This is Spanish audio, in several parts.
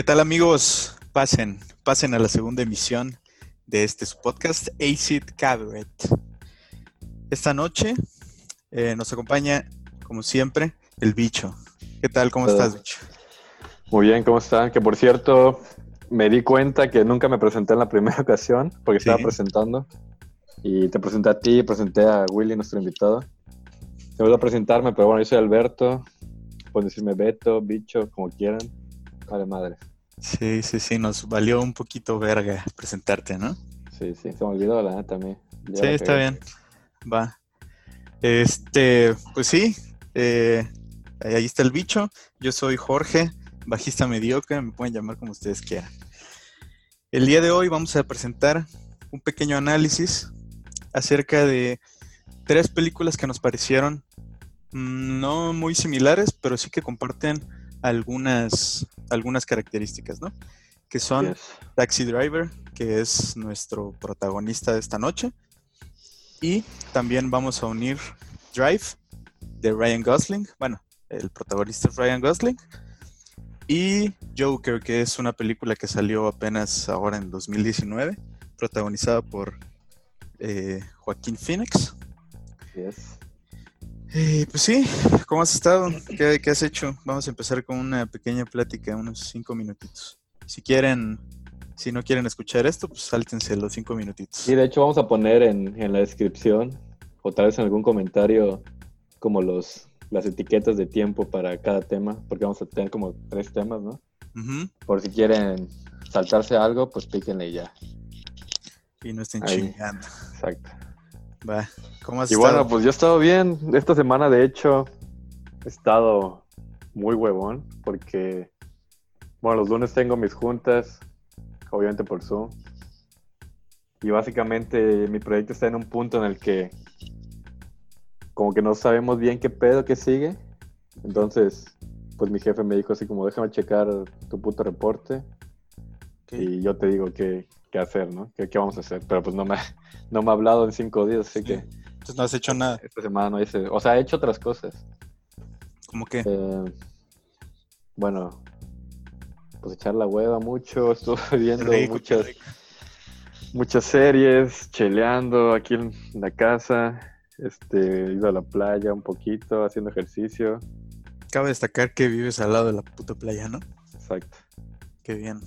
¿Qué tal amigos? Pasen, pasen a la segunda emisión de este podcast, Acid Cabaret. Esta noche eh, nos acompaña, como siempre, el bicho. ¿Qué tal? ¿Cómo estás, bicho? Muy bien, ¿cómo están? Que por cierto, me di cuenta que nunca me presenté en la primera ocasión, porque estaba presentando. Y te presenté a ti, presenté a Willy, nuestro invitado. Te voy a presentarme, pero bueno, yo soy Alberto. Pueden decirme Beto, bicho, como quieran. Vale, madre. Sí, sí, sí, nos valió un poquito verga presentarte, ¿no? Sí, sí, se me olvidó la neta también. sí, está bien. Va. Este, pues sí, eh, ahí está el bicho. Yo soy Jorge, bajista mediocre, me pueden llamar como ustedes quieran. El día de hoy vamos a presentar un pequeño análisis acerca de tres películas que nos parecieron mm, no muy similares, pero sí que comparten algunas, algunas características, ¿no? Que son Taxi Driver, que es nuestro protagonista de esta noche, y también vamos a unir Drive de Ryan Gosling, bueno, el protagonista es Ryan Gosling, y Joker, que es una película que salió apenas ahora en 2019, protagonizada por eh, Joaquín Phoenix. Yes. Eh, pues sí, ¿cómo has estado? ¿Qué, has hecho? Vamos a empezar con una pequeña plática, unos cinco minutitos. Si quieren, si no quieren escuchar esto, pues sáltense los cinco minutitos. Sí, de hecho vamos a poner en, en la descripción o tal vez en algún comentario como los las etiquetas de tiempo para cada tema, porque vamos a tener como tres temas, ¿no? Por si quieren saltarse algo, pues píquenle ya. Y no estén chingando. Exacto. Va, ¿cómo has y bueno, pues yo he estado bien. Esta semana, de hecho, he estado muy huevón porque, bueno, los lunes tengo mis juntas, obviamente por Zoom. Y básicamente mi proyecto está en un punto en el que como que no sabemos bien qué pedo que sigue. Entonces, pues mi jefe me dijo así como, déjame checar tu puto reporte. Y yo te digo qué, qué hacer, ¿no? ¿Qué, ¿Qué, vamos a hacer? Pero pues no me, no me ha hablado en cinco días, así que... Entonces no has hecho nada. Esta semana no hice... O sea, he hecho otras cosas. ¿Cómo qué? Eh, bueno, pues echar la hueva mucho, estuve viendo muchas, muchas series, cheleando aquí en la casa, este, ido a la playa un poquito, haciendo ejercicio. Cabe destacar que vives al lado de la puta playa, ¿no? Exacto. Qué bien.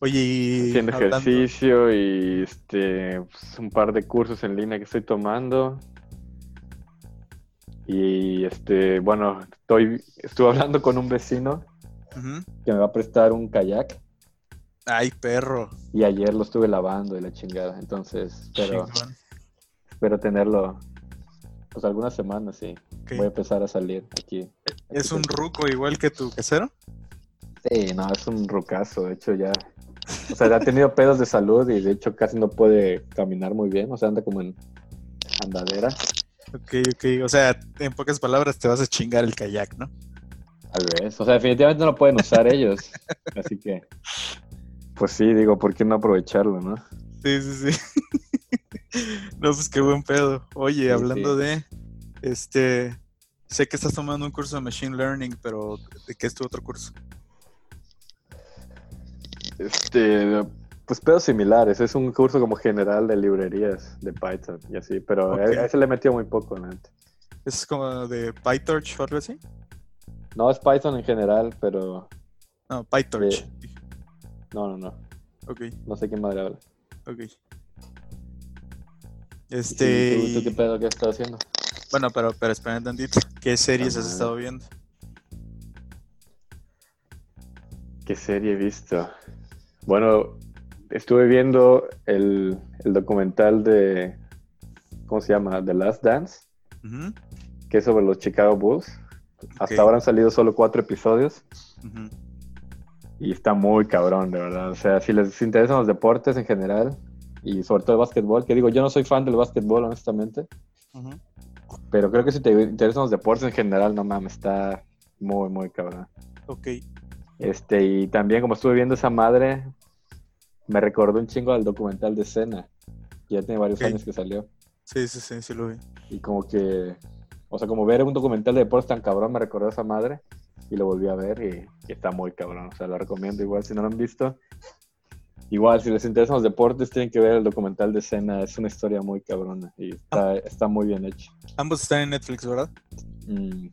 Oye, y... Haciendo ejercicio y este, pues, un par de cursos en línea que estoy tomando. Y este, bueno, estoy, estuve hablando con un vecino que me va a prestar un kayak. Ay, perro. Y ayer lo estuve lavando y la chingada. Entonces, pero espero tenerlo pues algunas semanas, sí. Voy a empezar a salir aquí. ¿Es un ruco igual que tu casero? Sí, no, es un rucazo, de hecho ya. O sea, ha tenido pedos de salud y de hecho casi no puede caminar muy bien, o sea, anda como en andadera. Ok, ok, o sea, en pocas palabras te vas a chingar el kayak, ¿no? Tal vez, o sea, definitivamente no lo pueden usar ellos, así que, pues sí, digo, ¿por qué no aprovecharlo, no? Sí, sí, sí. no, pues qué buen pedo. Oye, hablando de, este, sé que estás tomando un curso de Machine Learning, pero ¿de qué es tu otro curso? Este, pues pedos similares. Es un curso como general de librerías de Python y así, pero a, ese le metió muy poco, ¿no? ¿Es como de PyTorch o algo así? No, es Python en general, pero... No, PyTorch. No, no, no. Ok. No sé qué madre habla. Ok. Este. ¿Y tú, qué pedo que estás haciendo? Bueno, pero, pero espera un tantito. ¿Qué series has estado viendo? ¿Qué serie he visto? Bueno, estuve viendo el, documental de. ¿Cómo se llama? The Last Dance. Que es sobre los Chicago Bulls. Hasta ahora han salido solo cuatro episodios. Y está muy cabrón, de verdad. O sea, si les interesan los deportes en general, y sobre todo el básquetbol, que digo, yo no soy fan del básquetbol, honestamente. Pero creo que si te interesan los deportes en general, no mames, está muy, muy cabrón. Ok. Este, y también como estuve viendo esa madre, me recordó un chingo al documental de Cena, ya tiene varios años que salió. Sí, sí, sí, sí lo vi. Y como que, o sea, como ver un documental de deportes tan cabrón me recordó a esa madre. y lo volví a ver y, está muy cabrón. O sea, lo recomiendo igual si no lo han visto. Igual, si les interesan los deportes, tienen que ver el documental de Cena. Es una historia muy cabrona y está, está muy bien hecho. Ambos están en Netflix, ¿verdad? Mm,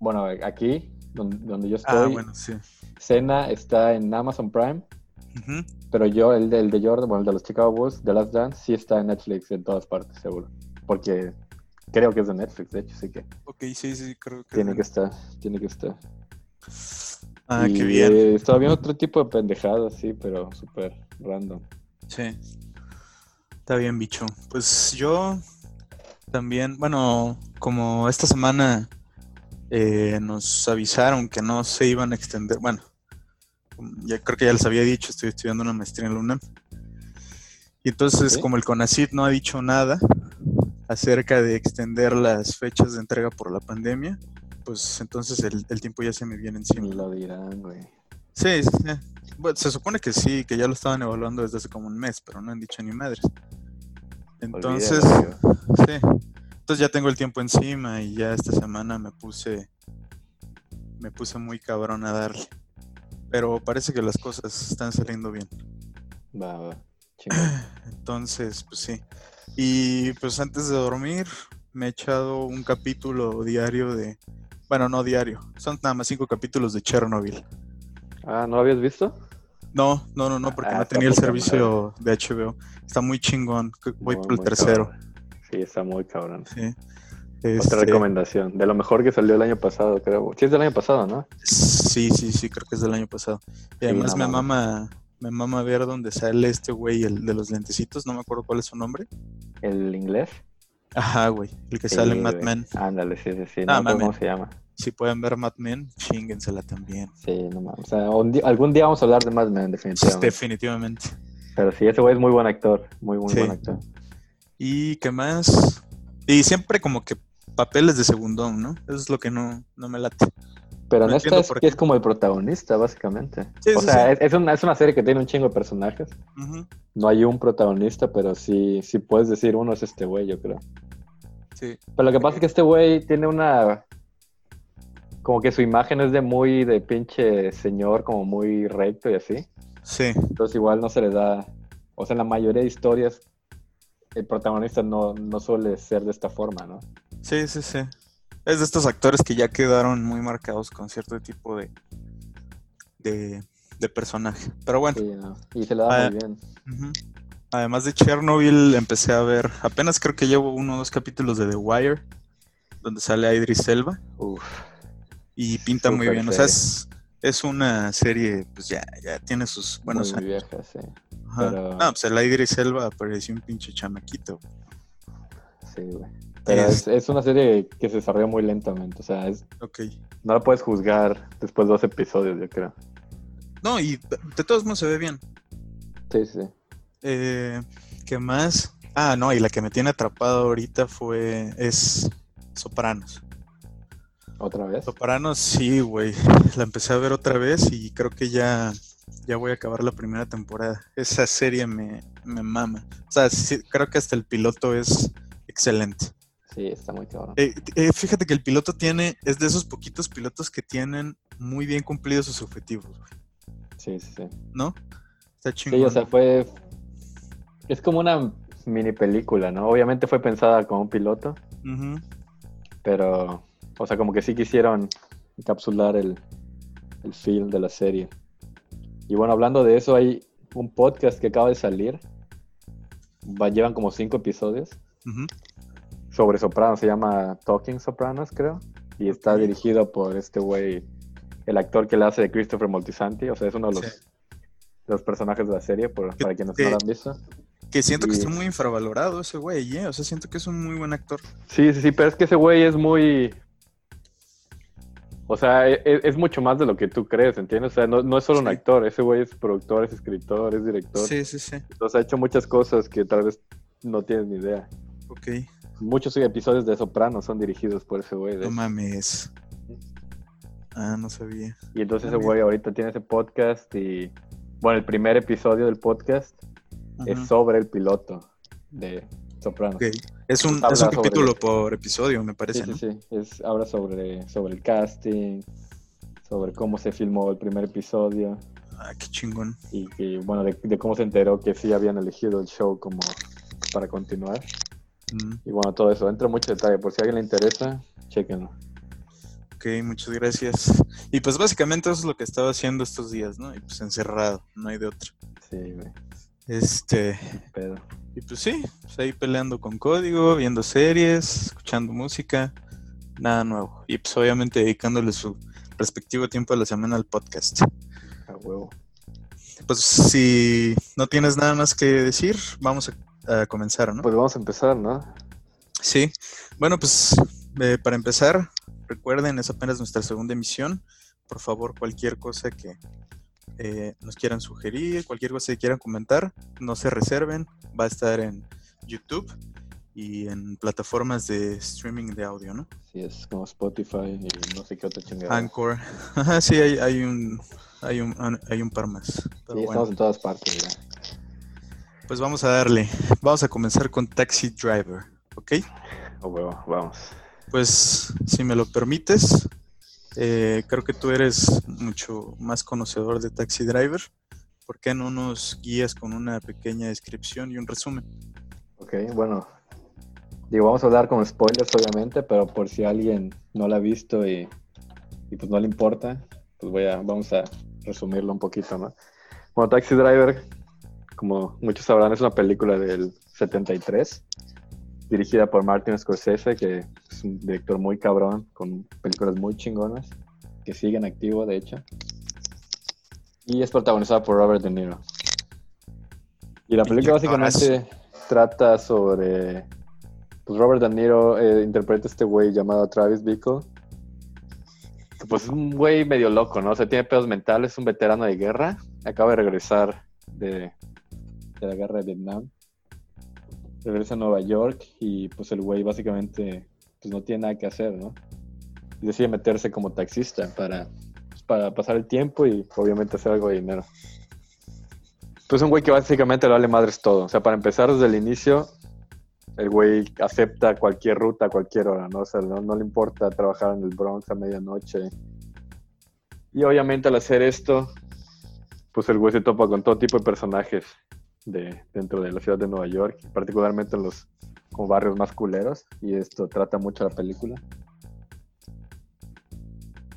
bueno, aquí, donde, yo ah, estoy, bueno, sí. Cena está en Amazon Prime. Pero yo, el de, el de Jordan, bueno, el de los Chicago Bulls, The Last Dance, sí está en Netflix en todas partes, seguro. Porque creo que es de Netflix, de hecho, sí que. Ok, sí, sí, creo que. Tiene que estar, tiene que estar. Ah, qué bien. Eh, estaba viendo otro tipo de pendejadas, sí, pero súper random. Sí. Está bien, bicho. Pues yo también, bueno, como esta semana eh, nos avisaron que no se iban a extender, bueno, ya creo que ya les había dicho, estoy estudiando una maestría en la UNAM. Y entonces, como el CONACID no ha dicho nada acerca de extender las fechas de entrega por la pandemia, pues entonces el, tiempo ya se me viene encima. Lo dirán, güey. Sí, sí, Bueno, se supone que sí, que ya lo estaban evaluando desde hace como un mes, pero no han dicho ni madres. Entonces, sí. Entonces ya tengo el tiempo encima y ya esta semana me puse me puse muy cabrón a darle. Pero parece que las cosas están saliendo bien. Va, va. Entonces, pues sí. Y pues antes de dormir me he echado un capítulo diario de... Bueno, no diario. Son nada más cinco capítulos de Chernobyl. Ah, ¿no lo habías visto? No, no, no, no, porque ah, no tenía el servicio de HBO. Está muy chingón. Voy por el tercero. Sí, está muy cabrón. Sí. Otra este, recomendación. De lo mejor que salió el año pasado, creo. Sí, es del año pasado, ¿no? Sí, sí, sí, creo que es del año pasado. Y además me mama, me mama ver dónde sale este güey, el de los lentecitos, no me acuerdo cuál es su nombre. ¿El inglés? Ajá, güey, el que sale en Mad Men. Ándale, sí, sí, sí. Ah, no, ¿Cómo se llama? Si pueden ver Mad Men, chinguensela también. Sí, no mames. O sea, algún día vamos a hablar de Mad Men, definitivamente. Definitivamente. Pero sí, ese güey es muy buen actor. Muy, muy buen actor. ¿Y qué más? Y siempre como que papeles de segundón, ¿no? Eso es lo que no, no me late. Pero en esta es, es, como el protagonista, básicamente. o sea, Es, una, es, una, serie que tiene un chingo de personajes. No hay un protagonista, pero sí, sí puedes decir uno es este güey, yo creo. Sí. Pero lo que pasa es que este güey tiene una... Como que su imagen es de muy de pinche señor, como muy recto y así. Sí. Entonces igual no se le da... O sea, en la mayoría de historias el protagonista no, no suele ser de esta forma, ¿no? Sí, sí, sí. Es de estos actores que ya quedaron muy marcados con cierto tipo de, de, personaje. Pero bueno. Y se le da muy ah, bien. Además de Chernobyl, empecé a ver, apenas creo que llevo uno o dos capítulos de The Wire, donde sale Idris Elba. Uf, y pinta muy bien. O sea, es, es, una serie, pues ya, ya tiene sus buenos muy Vieja, sí. No, pues el Idris Elba parecía un pinche chamaquito. Sí, güey. Pero es, una serie que se desarrolla muy lentamente, o sea, es... No la puedes juzgar después de dos episodios, yo creo. No, y de todos modos se ve bien. Sí, sí. Eh, ¿Qué más? Ah, no, y la que me tiene atrapado ahorita fue... es Sopranos. ¿Otra vez? Sopranos, sí, güey. La empecé a ver otra vez y creo que ya, ya voy a acabar la primera temporada. Esa serie me, me mama. O sea, creo que hasta el piloto es excelente. Sí, está muy cabrón. Eh, eh, fíjate que el piloto tiene, es de esos poquitos pilotos que tienen muy bien cumplidos sus objetivos. Sí, sí, sí. ¿No? Está chingón. Sí, o sea, fue. Es como una mini película, ¿no? Obviamente fue pensada como un piloto. Pero, o sea, como que sí quisieron encapsular el, el film de la serie. Y bueno, hablando de eso, hay un podcast que acaba de salir. Va, llevan como cinco episodios sobre Sopranos, se llama Talking Sopranos, creo, y está dirigido por este güey, el actor que le hace de Christopher Moltisanti, o sea, es uno de los, los personajes de la serie, por, para quienes no lo han visto. Que siento que está muy infravalorado ese güey, ¿eh? O sea, siento que es un muy buen actor. Sí, sí, sí, pero es que ese güey es muy... O sea, e, e, es, mucho más de lo que tú crees, ¿entiendes? O sea, no, es solo un actor, ese güey es productor, es escritor, es director. Sí, sí, sí. Entonces ha hecho muchas cosas que tal vez no tienes ni idea. Ok. Muchos episodios de Soprano son dirigidos por ese güey. No mames. Ah, no sabía. Y entonces ese güey ahorita tiene ese podcast y, bueno, el primer episodio del podcast es sobre el piloto de Soprano. Es un, capítulo por episodio, me parece. Sí, sí, sí. Es, habla sobre, sobre el casting, sobre cómo se filmó el primer episodio. Ah, qué chingón. Y, que, bueno, de, cómo se enteró que sí habían elegido el show como para continuar. Mm. Y bueno, todo eso. Entra mucho detalle. Por si a alguien le interesa, chequenlo. Ok, muchas gracias. Y pues básicamente eso es lo que estaba haciendo estos días, ¿no? Y pues encerrado, no hay de otro. Sí, güey. Este. Y pues sí, pues ahí peleando con código, viendo series, escuchando música, nada nuevo. Y pues obviamente dedicándole su respectivo tiempo de la semana al podcast. A huevo. Pues si no tienes nada más que decir, vamos a, comenzar, ¿no? Pues vamos a empezar, ¿no? Sí. Bueno, pues eh, para empezar, recuerden, es apenas nuestra segunda emisión. Por favor, cualquier cosa que eh, nos quieran sugerir, cualquier cosa que quieran comentar, no se reserven, va a estar en YouTube y en plataformas de streaming de audio, ¿no? Sí, es como Spotify y no sé qué otra chingada. Anchor. sí, hay, hay, un, hay, un, hay un par más. sí, estamos en todas partes ya. Pues vamos a darle. Vamos a comenzar con Taxi Driver, ¿ok? Oh, vamos. Pues, si me lo permites, eh, creo que tú eres mucho más conocedor de Taxi Driver. ¿Por qué no nos guías con una pequeña descripción y un resumen? Ok, bueno. Digo, vamos a hablar con spoilers, obviamente, pero por si alguien no la ha visto y, pues no le importa, pues voy a, vamos a resumirlo un poquito, ¿no? Bueno, Taxi Driver, como muchos sabrán, es una película del 73 dirigida por Martin Scorsese, que es un director muy cabrón, con películas muy chingonas, que siguen activo, de hecho. Y es protagonizada por Robert De Niro. Y la película básicamente trata sobre... Pues Robert De Niro eh, interpreta a este güey llamado Travis Bickle. pues es un güey medio loco, ¿no? O sea, tiene pedos mentales, es un veterano de guerra. Acaba de regresar de, de la guerra de Vietnam regresa a Nueva York y pues el güey básicamente pues no tiene nada que hacer, ¿no? Y decide meterse como taxista para, pues, para pasar el tiempo y obviamente hacer algo de dinero. Pues un güey que básicamente le vale madres todo. O sea, para empezar desde el inicio, el güey acepta cualquier ruta cualquier hora, ¿no? O sea, no, no le importa trabajar en el Bronx a medianoche. Y obviamente al hacer esto, pues el güey se topa con todo tipo de personajes de, dentro de la ciudad de Nueva York, particularmente en los como barrios más culeros, y esto trata mucho la película.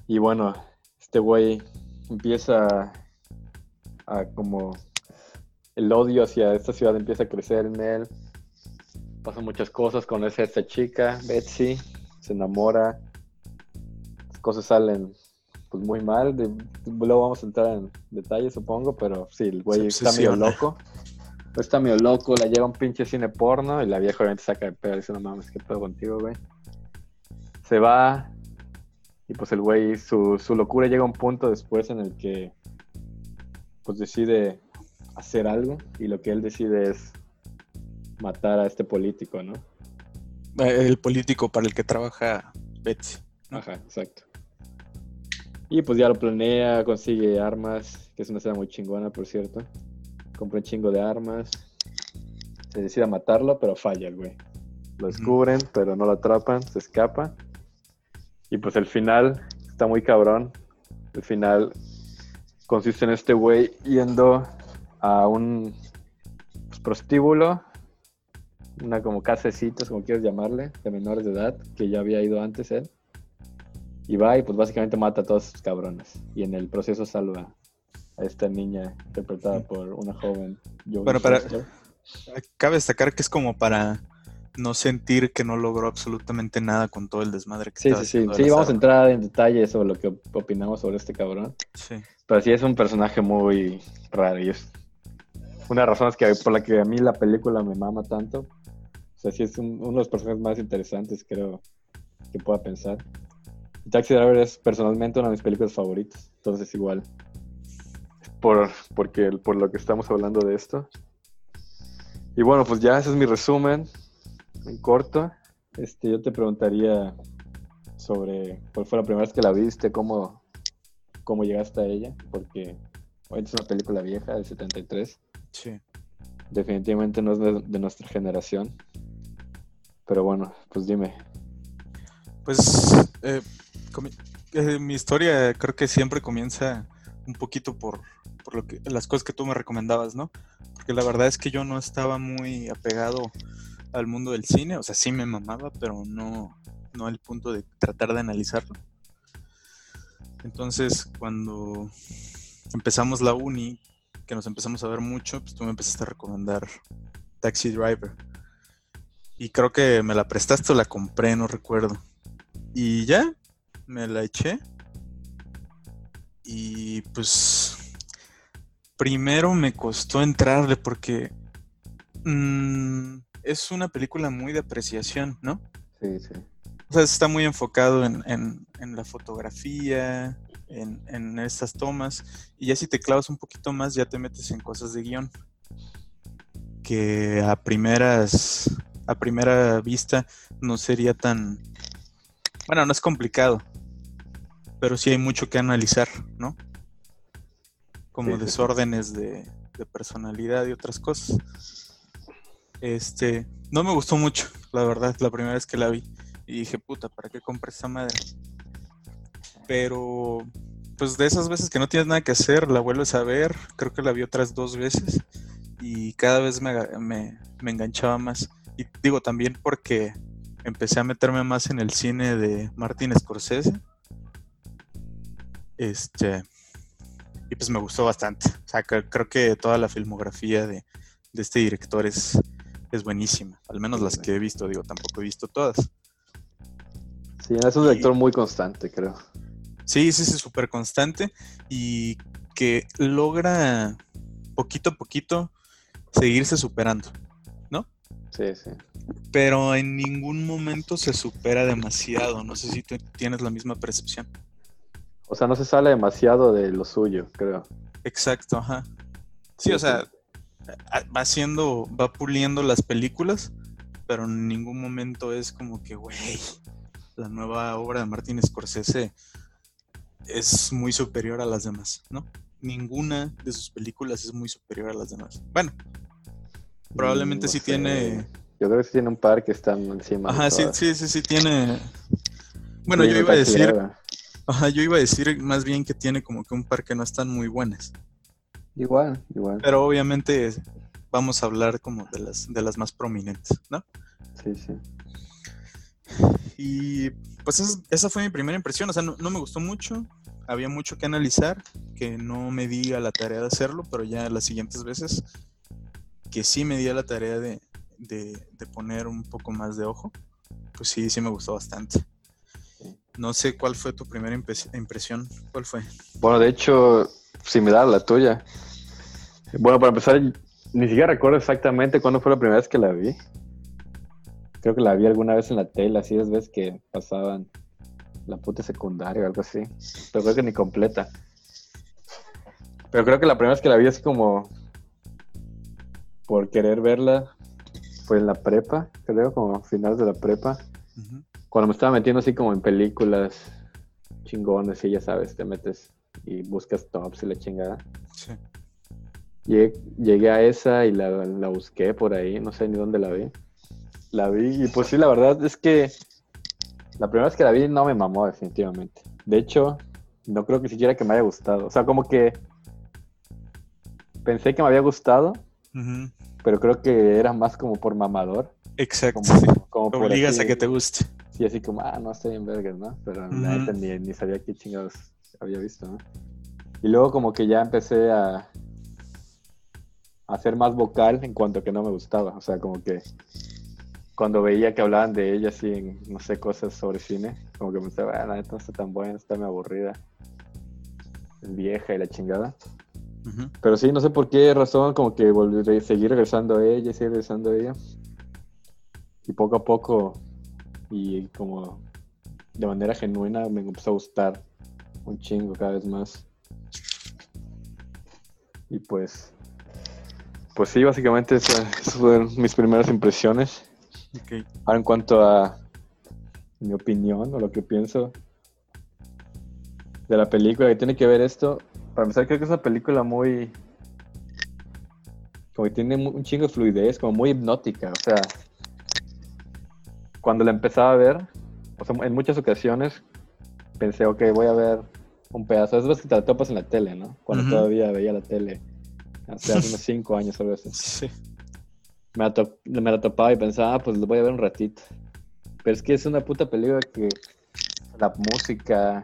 Y bueno, este güey empieza a como el odio hacia esta ciudad empieza a crecer en él. Pasan muchas cosas, conoce a esta chica, Betsy, se enamora, las cosas salen pues muy mal. luego vamos a entrar en detalles, supongo, pero sí, el güey está medio loco. Está medio loco, la lleva un pinche cine porno y la vieja obviamente saca de pedo y dice, no mames, ¿qué pedo contigo, güey? Se va y pues el güey, su, su locura llega a un punto después en el que pues decide hacer algo y lo que él decide es matar a este político, ¿no? Eh, el político para el que trabaja Betsy. Ajá, exacto. Y pues ya lo planea, consigue armas, que es una escena muy chingona, por cierto compra un chingo de armas. Se decide a matarlo, pero falla el güey. Lo descubren, pero no lo atrapan, se escapa. Y pues el final está muy cabrón. El final consiste en este güey yendo a un pues, prostíbulo, una como casecitos, como quieras llamarle, de menores de edad, que ya había ido antes él. Y va y pues básicamente mata a todos esos cabrones. Y en el proceso salva a esta niña interpretada por una joven. Bueno, para, cabe destacar que es como para no sentir que no logró absolutamente nada con todo el desmadre que Sí, sí, sí. Sí, vamos a entrar en detalle sobre lo que opinamos sobre este cabrón. Sí. Pero sí es un personaje muy raro y es una de las razones que, por la que a mí la película me mama tanto. O sea, sí es uno de los personajes más interesantes, creo, que pueda pensar. Taxi Driver es personalmente una de mis películas favoritas. Entonces, igual, por, porque, por lo que estamos hablando de esto. Y bueno, pues ya ese es mi resumen en corto. Este, yo te preguntaría sobre cuál fue la primera vez que la viste, cómo, cómo llegaste a ella, porque hoy es una película vieja del 73. Sí. Definitivamente no es de, nuestra generación. Pero bueno, pues dime. Pues, eh, eh, mi historia creo que siempre comienza un poquito por, por lo que, las cosas que tú me recomendabas, ¿no? Porque la verdad es que yo no estaba muy apegado al mundo del cine, o sea, sí me mamaba, pero no, no al punto de tratar de analizarlo. Entonces, cuando empezamos la uni, que nos empezamos a ver mucho, pues tú me empezaste a recomendar Taxi Driver. Y creo que me la prestaste o la compré, no recuerdo. Y ya, me la eché. Y pues primero me costó entrarle porque mm, es una película muy de apreciación, ¿no? Sí, sí. O sea, está muy enfocado en, la fotografía, en, en, estas tomas. Y ya si te clavas un poquito más, ya te metes en cosas de guion. Que a primeras. A primera vista no sería tan. Bueno, no es complicado. Pero sí hay mucho que analizar, ¿no? Como desórdenes de, de personalidad y otras cosas. Este. No me gustó mucho, la verdad, la primera vez que la vi. Y dije, puta, ¿para qué compré esa madre? Pero, pues de esas veces que no tienes nada que hacer, la vuelves a ver. Creo que la vi otras dos veces. Y cada vez me, enganchaba más. Y digo también porque empecé a meterme más en el cine de Martin Scorsese. Este. Y pues me gustó bastante. O sea, creo que toda la filmografía de, este director es, es buenísima. Al menos las que he visto, digo, tampoco he visto todas. Sí, es un director muy constante, creo. Sí, sí, sí, súper constante y que logra poquito a poquito seguirse superando, ¿no? Sí, sí. Pero en ningún momento se supera demasiado. No sé si tú tienes la misma percepción. O sea, no se sale demasiado de lo suyo, creo. Exacto, ajá. Sí, o sea, va haciendo, va puliendo las películas, pero en ningún momento es como que, güey, la nueva obra de Martin Scorsese es muy superior a las demás, ¿no? Ninguna de sus películas es muy superior a las demás. Bueno, probablemente sí tiene... Yo creo que sí tiene un par que están encima. Ajá, sí, sí, sí, sí tiene... Bueno, yo iba a decir... Ajá, yo iba a decir más bien que tiene como que un par que no están muy buenas. Igual, igual. Pero obviamente vamos a hablar como de las, de las más prominentes, ¿no? Sí, sí. Y pues esa, fue mi primera impresión, o sea, no, me gustó mucho, había mucho que analizar, que no me di a la tarea de hacerlo, pero ya las siguientes veces que sí me di a la tarea de, poner un poco más de ojo, pues sí, sí me gustó bastante. No sé cuál fue tu primera impresión, ¿cuál fue? Bueno, de hecho, si me da la tuya. Bueno, para empezar, ni siquiera recuerdo exactamente cuándo fue la primera vez que la vi. Creo que la vi alguna vez en la tele, así es veces que pasaban la puta secundaria o algo así. Pero creo que ni completa. Pero creo que la primera vez que la vi así como por querer verla fue en la prepa, creo, como finales de la prepa. Cuando me estaba metiendo así como en películas chingones y ya sabes, te metes y buscas tops y la chingada. Sí. Llegué, a esa y la, la busqué por ahí, no sé ni dónde la vi. La vi y pues sí, la verdad es que la primera vez que la vi no me mamó definitivamente. De hecho, no creo que siquiera que me haya gustado. O sea, como que pensé que me había gustado, pero creo que era más como por mamador. Exacto. Como, por Obligas a que te guste. Sí, así como, ah, no estoy en vergas, ¿no? Pero ni, ni, sabía qué chingados había visto, ¿no? Y luego como que ya empecé a, a ser más vocal en cuanto a que no me gustaba. O sea, como que cuando veía que hablaban de ella así en, no sé, cosas sobre cine, como que me pensaba, ah, la neta no está tan buena, está muy aburrida, es vieja y la chingada. Pero sí, no sé por qué razón, como que volví a seguir regresando a ella, seguir regresando a ella. Y poco a poco, y como de manera genuina, me empezó a gustar un chingo cada vez más. Y pues, pues sí, básicamente esas fueron mis primeras impresiones. Ahora en cuanto a mi opinión o lo que pienso de la película que tiene que ver esto, para empezar creo que es una película muy como que tiene un chingo de fluidez, como muy hipnótica, o sea, cuando la empezaba a ver, o sea, en muchas ocasiones pensé, ok, voy a ver un pedazo. Es que te la topas en la tele, ¿no? Cuando todavía veía la tele. Hace, unos cinco años o algo Sí. Me la, me la topaba y pensaba, ah, pues lo voy a ver un ratito. Pero es que es una puta película que la música,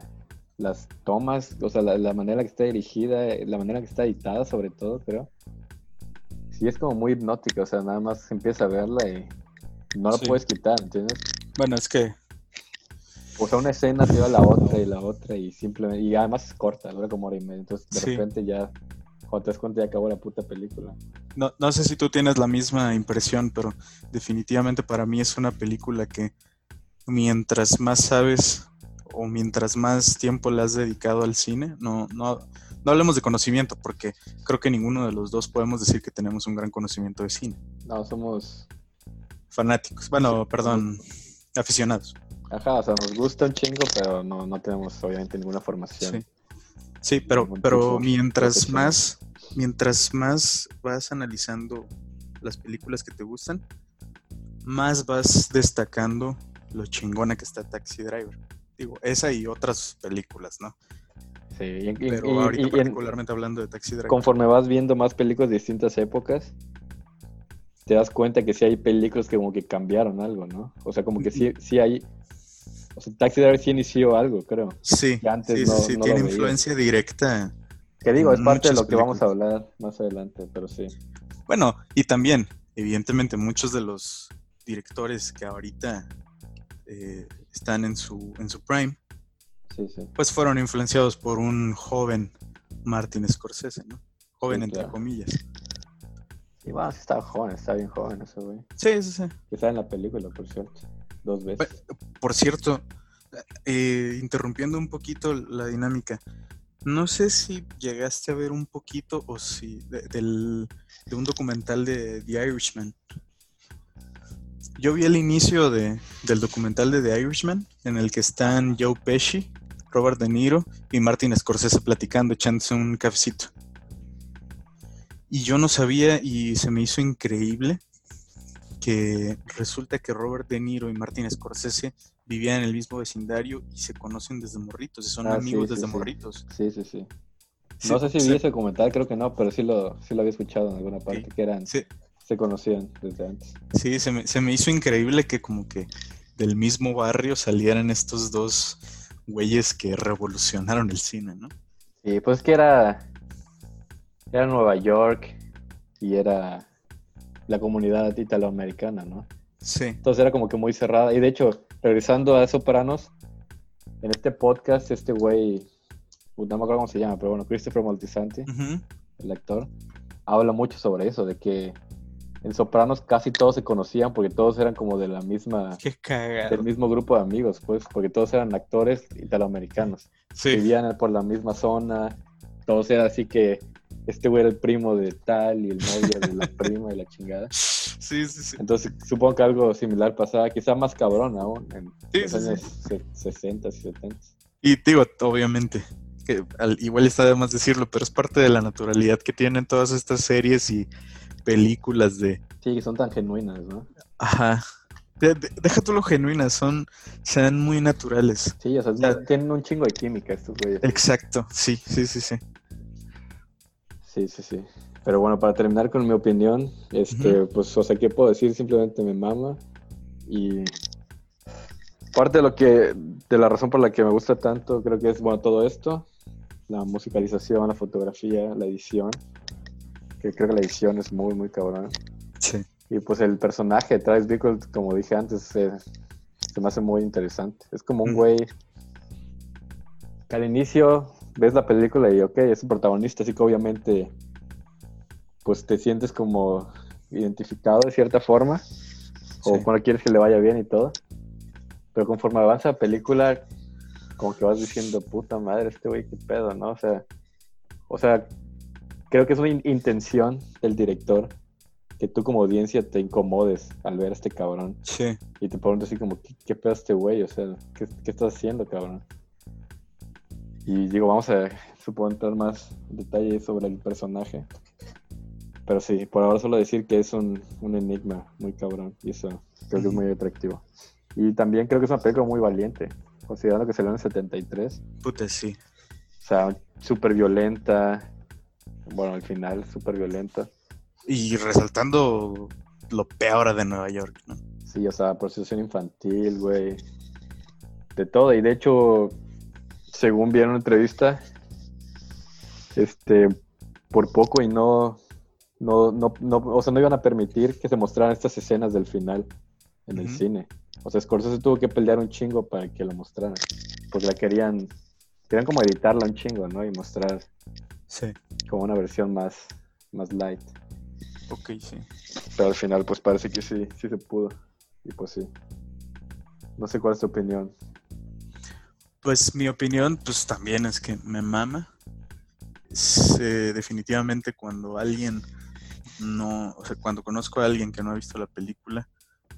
las tomas, o sea, la, manera que está dirigida, la manera que está editada sobre todo, creo. Sí, es como muy hipnótica, o sea, nada más empieza a verla y no la puedes quitar, ¿entiendes? Bueno, es que... O sea, una escena te va a la otra y la otra y simplemente... Y además es corta, dura como hora y media, entonces de repente ya... Cuando te das cuenta ya acabó la puta película. No, no sé si tú tienes la misma impresión, pero definitivamente para mí es una película que mientras más sabes o mientras más tiempo le has dedicado al cine, no, no, no hablemos de conocimiento, porque creo que ninguno de los dos podemos decir que tenemos un gran conocimiento de cine. No, somos fanáticos. Bueno, perdón, aficionados. Ajá, o sea, nos gusta un chingo, pero no, no tenemos obviamente ninguna formación. Sí, pero, pero mientras más, mientras más vas analizando las películas que te gustan, más vas destacando lo chingona que está Taxi Driver. Digo, esa y otras películas, ¿no? Sí, y, Pero ahorita particularmente hablando de Taxi Driver. Conforme vas viendo más películas de distintas épocas, te das cuenta que sí hay películas que como que cambiaron algo, ¿no? O sea, como que sí, sí hay... O sea, Taxi Driver sí inició algo, creo. Sí, antes sí, sí, tiene influencia directa. Que digo, es parte de lo que vamos a hablar más adelante, pero sí. Bueno, y también, evidentemente, muchos de los directores que ahorita eh, están en su, en su prime, pues fueron influenciados por un joven Martin Scorsese, ¿no? Joven entre comillas. Y bueno, sí estaba joven, está bien joven ese güey. Sí, sí, sí. Que está en la película, por cierto, dos veces. Por cierto, eh, interrumpiendo un poquito la dinámica, no sé si llegaste a ver un poquito o si de un documental de The Irishman. Yo vi el inicio de, del documental de The Irishman, en el que están Joe Pesci, Robert De Niro y Martin Scorsese platicando, echándose un cafecito. Y yo no sabía y se me hizo increíble que resulta que Robert De Niro y Martin Scorsese vivían en el mismo vecindario y se conocen desde morritos y son ah, amigos desde morritos. Sí, sí, sí. No sé si vi ese documental, creo que no, pero sí lo, sí lo había escuchado en alguna parte, que eran se conocían desde antes. Sí, se me, se me hizo increíble que como que del mismo barrio salieran estos dos güeyes que revolucionaron el cine, ¿no? Sí, pues que era, era Nueva York y era la comunidad italoamericana, ¿no? Sí. Entonces era como que muy cerrada. Y de hecho, regresando a Sopranos, en este podcast, este güey, no me acuerdo cómo se llama, pero bueno, Christopher Moltisanti, el actor, habla mucho sobre eso, de que en Sopranos casi todos se conocían porque todos eran como de la misma del mismo grupo de amigos, pues, porque todos eran actores italoamericanos. Vivían por la misma zona, todos eran así que este güey era el primo de tal y el novio de la prima y la chingada. Sí, sí, sí. Entonces supongo que algo similar pasaba, quizá más cabrón aún, en los años 60 y 70. Y digo, obviamente, que igual está de más decirlo, pero es parte de la naturalidad que tienen todas estas series y películas de... Sí, que son tan genuinas, ¿no? Ajá. deja tú lo genuinas, son, sean muy naturales. Sí, o sea, tienen un chingo de química estos güeyes. Exacto, sí, sí, sí, sí. Sí, sí, sí. Pero bueno, para terminar con mi opinión, este, pues, o sea, ¿qué puedo decir? Simplemente me mama. Y parte de lo que, de la razón por la que me gusta tanto, creo que es, bueno, todo esto. La musicalización, la fotografía, la edición que creo que la edición es muy, muy cabrón. Sí. Y pues el personaje de Travis Bickle, como dije antes, se, me hace muy interesante. Es como un güey que al inicio ves la película y ok, es un protagonista, así que obviamente pues te sientes como identificado de cierta forma, o cuando quieres que le vaya bien y todo. Pero conforme avanza la película, como que vas diciendo, puta madre, este güey, qué pedo, ¿no? O sea, o sea, creo que es una intención del director que tú como audiencia te incomodes al ver a este cabrón. Sí. Y te preguntas así como, ¿qué, qué pedo este güey? O sea, ¿qué, estás haciendo, cabrón? Y digo, vamos a, supongo, entrar más detalles sobre el personaje. Pero sí, por ahora solo decir que es un, un enigma muy cabrón. Y eso creo que es muy atractivo. Y también creo que es una película muy valiente. considerando que salió en el 73. Puta, sí. O sea, súper violenta. Bueno, al final, súper violenta. Y resaltando lo peor de Nueva York, ¿no? Sí, o sea, prostitución infantil, güey. De todo. Y de hecho, según vi en una entrevista, este, por poco y no, no, no, no, o sea, no iban a permitir que se mostraran estas escenas del final en el cine. O sea, Scorsese tuvo que pelear un chingo para que lo mostraran. Porque la querían, querían como editarla un chingo, ¿no? Y mostrar sí. como una versión más, más light. Ok, sí. Pero al final, pues parece que sí, sí se pudo. Y pues sí. No sé cuál es tu opinión. Pues mi opinión, pues también es que me mama. Eh, definitivamente cuando alguien no, o sea, cuando conozco a alguien que no ha visto la película,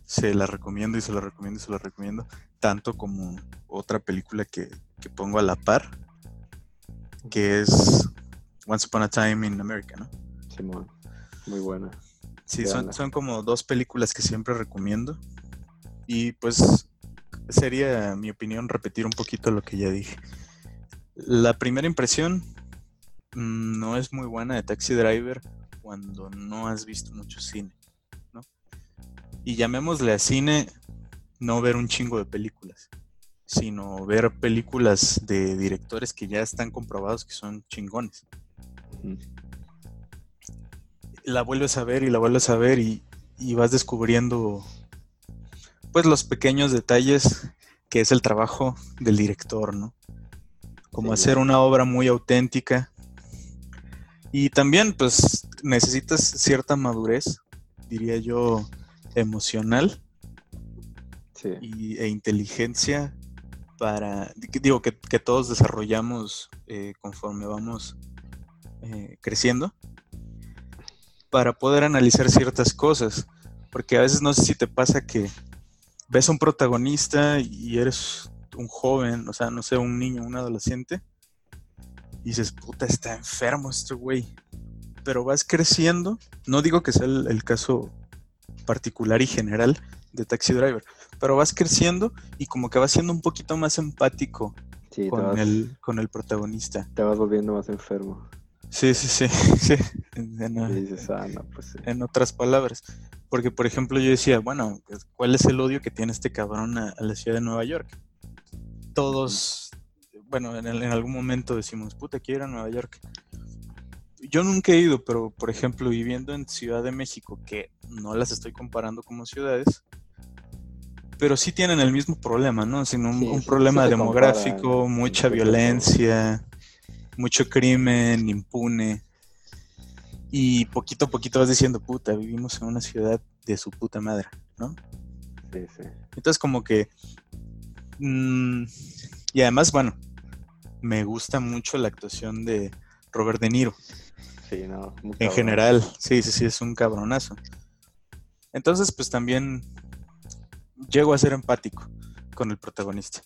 se la recomiendo y se la recomiendo y se la recomiendo, tanto como otra película que, pongo a la par, que es Once Upon a Time in America, ¿no? Simón, muy buena. Sí, son, son como dos películas que siempre recomiendo. Y pues sería mi opinión repetir un poquito lo que ya dije. La primera impresión mm, no es muy buena de Taxi Driver cuando no has visto mucho cine, ¿no? Y llamémosle a cine no ver un chingo de películas, sino ver películas de directores que ya están comprobados que son chingones. La vuelves a ver y la vuelves a ver y, vas descubriendo pues los pequeños detalles que es el trabajo del director, ¿no? Como hacer una obra muy auténtica. Y también, pues, necesitas cierta madurez, diría yo, emocional y, e inteligencia para, digo, que, todos desarrollamos eh, conforme vamos eh, creciendo, para poder analizar ciertas cosas. Porque a veces no sé si te pasa que ves a un protagonista y eres un joven, o sea, no sé, un niño, un adolescente, y dices, puta, está enfermo este güey pero vas creciendo. No digo que sea el, caso particular y general de Taxi Driver, pero vas creciendo y como que vas siendo un poquito más empático con, el, con el protagonista. Te vas volviendo más enfermo. Sí, sí, sí, sí. Ah, pues en, otras palabras. Porque, por ejemplo, yo decía, bueno, pues, ¿cuál es el odio que tiene este cabrón a, la ciudad de Nueva York? Todos, bueno, en, en, algún momento decimos, puta, quiero ir a Nueva York yo nunca he ido, pero por ejemplo, viviendo en Ciudad de México, que no las estoy comparando como ciudades, pero sí tienen el mismo problema, ¿no? Sino un, problema demográfico, mucha violencia, mucho crimen impune. Y poquito a poquito vas diciendo, puta, vivimos en una ciudad de su puta madre, ¿no? Sí, sí. Entonces como que... Mm, y además, bueno, me gusta mucho la actuación de Robert De Niro en general, sí, sí, sí, es un cabronazo. Entonces, pues también llego a ser empático con el protagonista.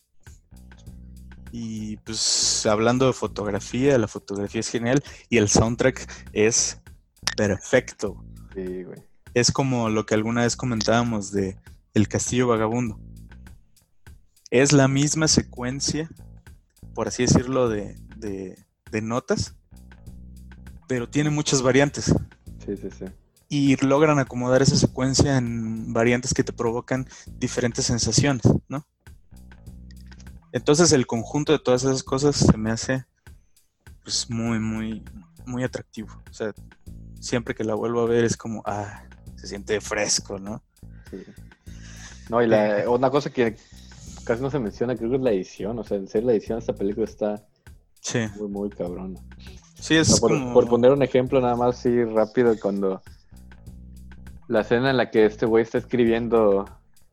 Y pues hablando de fotografía, la fotografía es genial y el soundtrack es perfecto. Sí, güey. Es como lo que alguna vez comentábamos de El Castillo Vagabundo. Es la misma secuencia, por así decirlo, de, de notas, pero tiene muchas variantes. Sí, sí, sí. Y logran acomodar esa secuencia en variantes que te provocan diferentes sensaciones, ¿no? Entonces el conjunto de todas esas cosas se me hace pues muy, muy, muy atractivo. O sea, siempre que la vuelvo a ver es como, ah, se siente fresco, ¿no? Sí. No, y la, eh. una cosa que casi no se menciona, creo que es la edición. O sea, en serio, la edición de esta película está muy, muy cabrón. Sí, es por, poner un ejemplo nada más así rápido, cuando la escena en la que este güey está escribiendo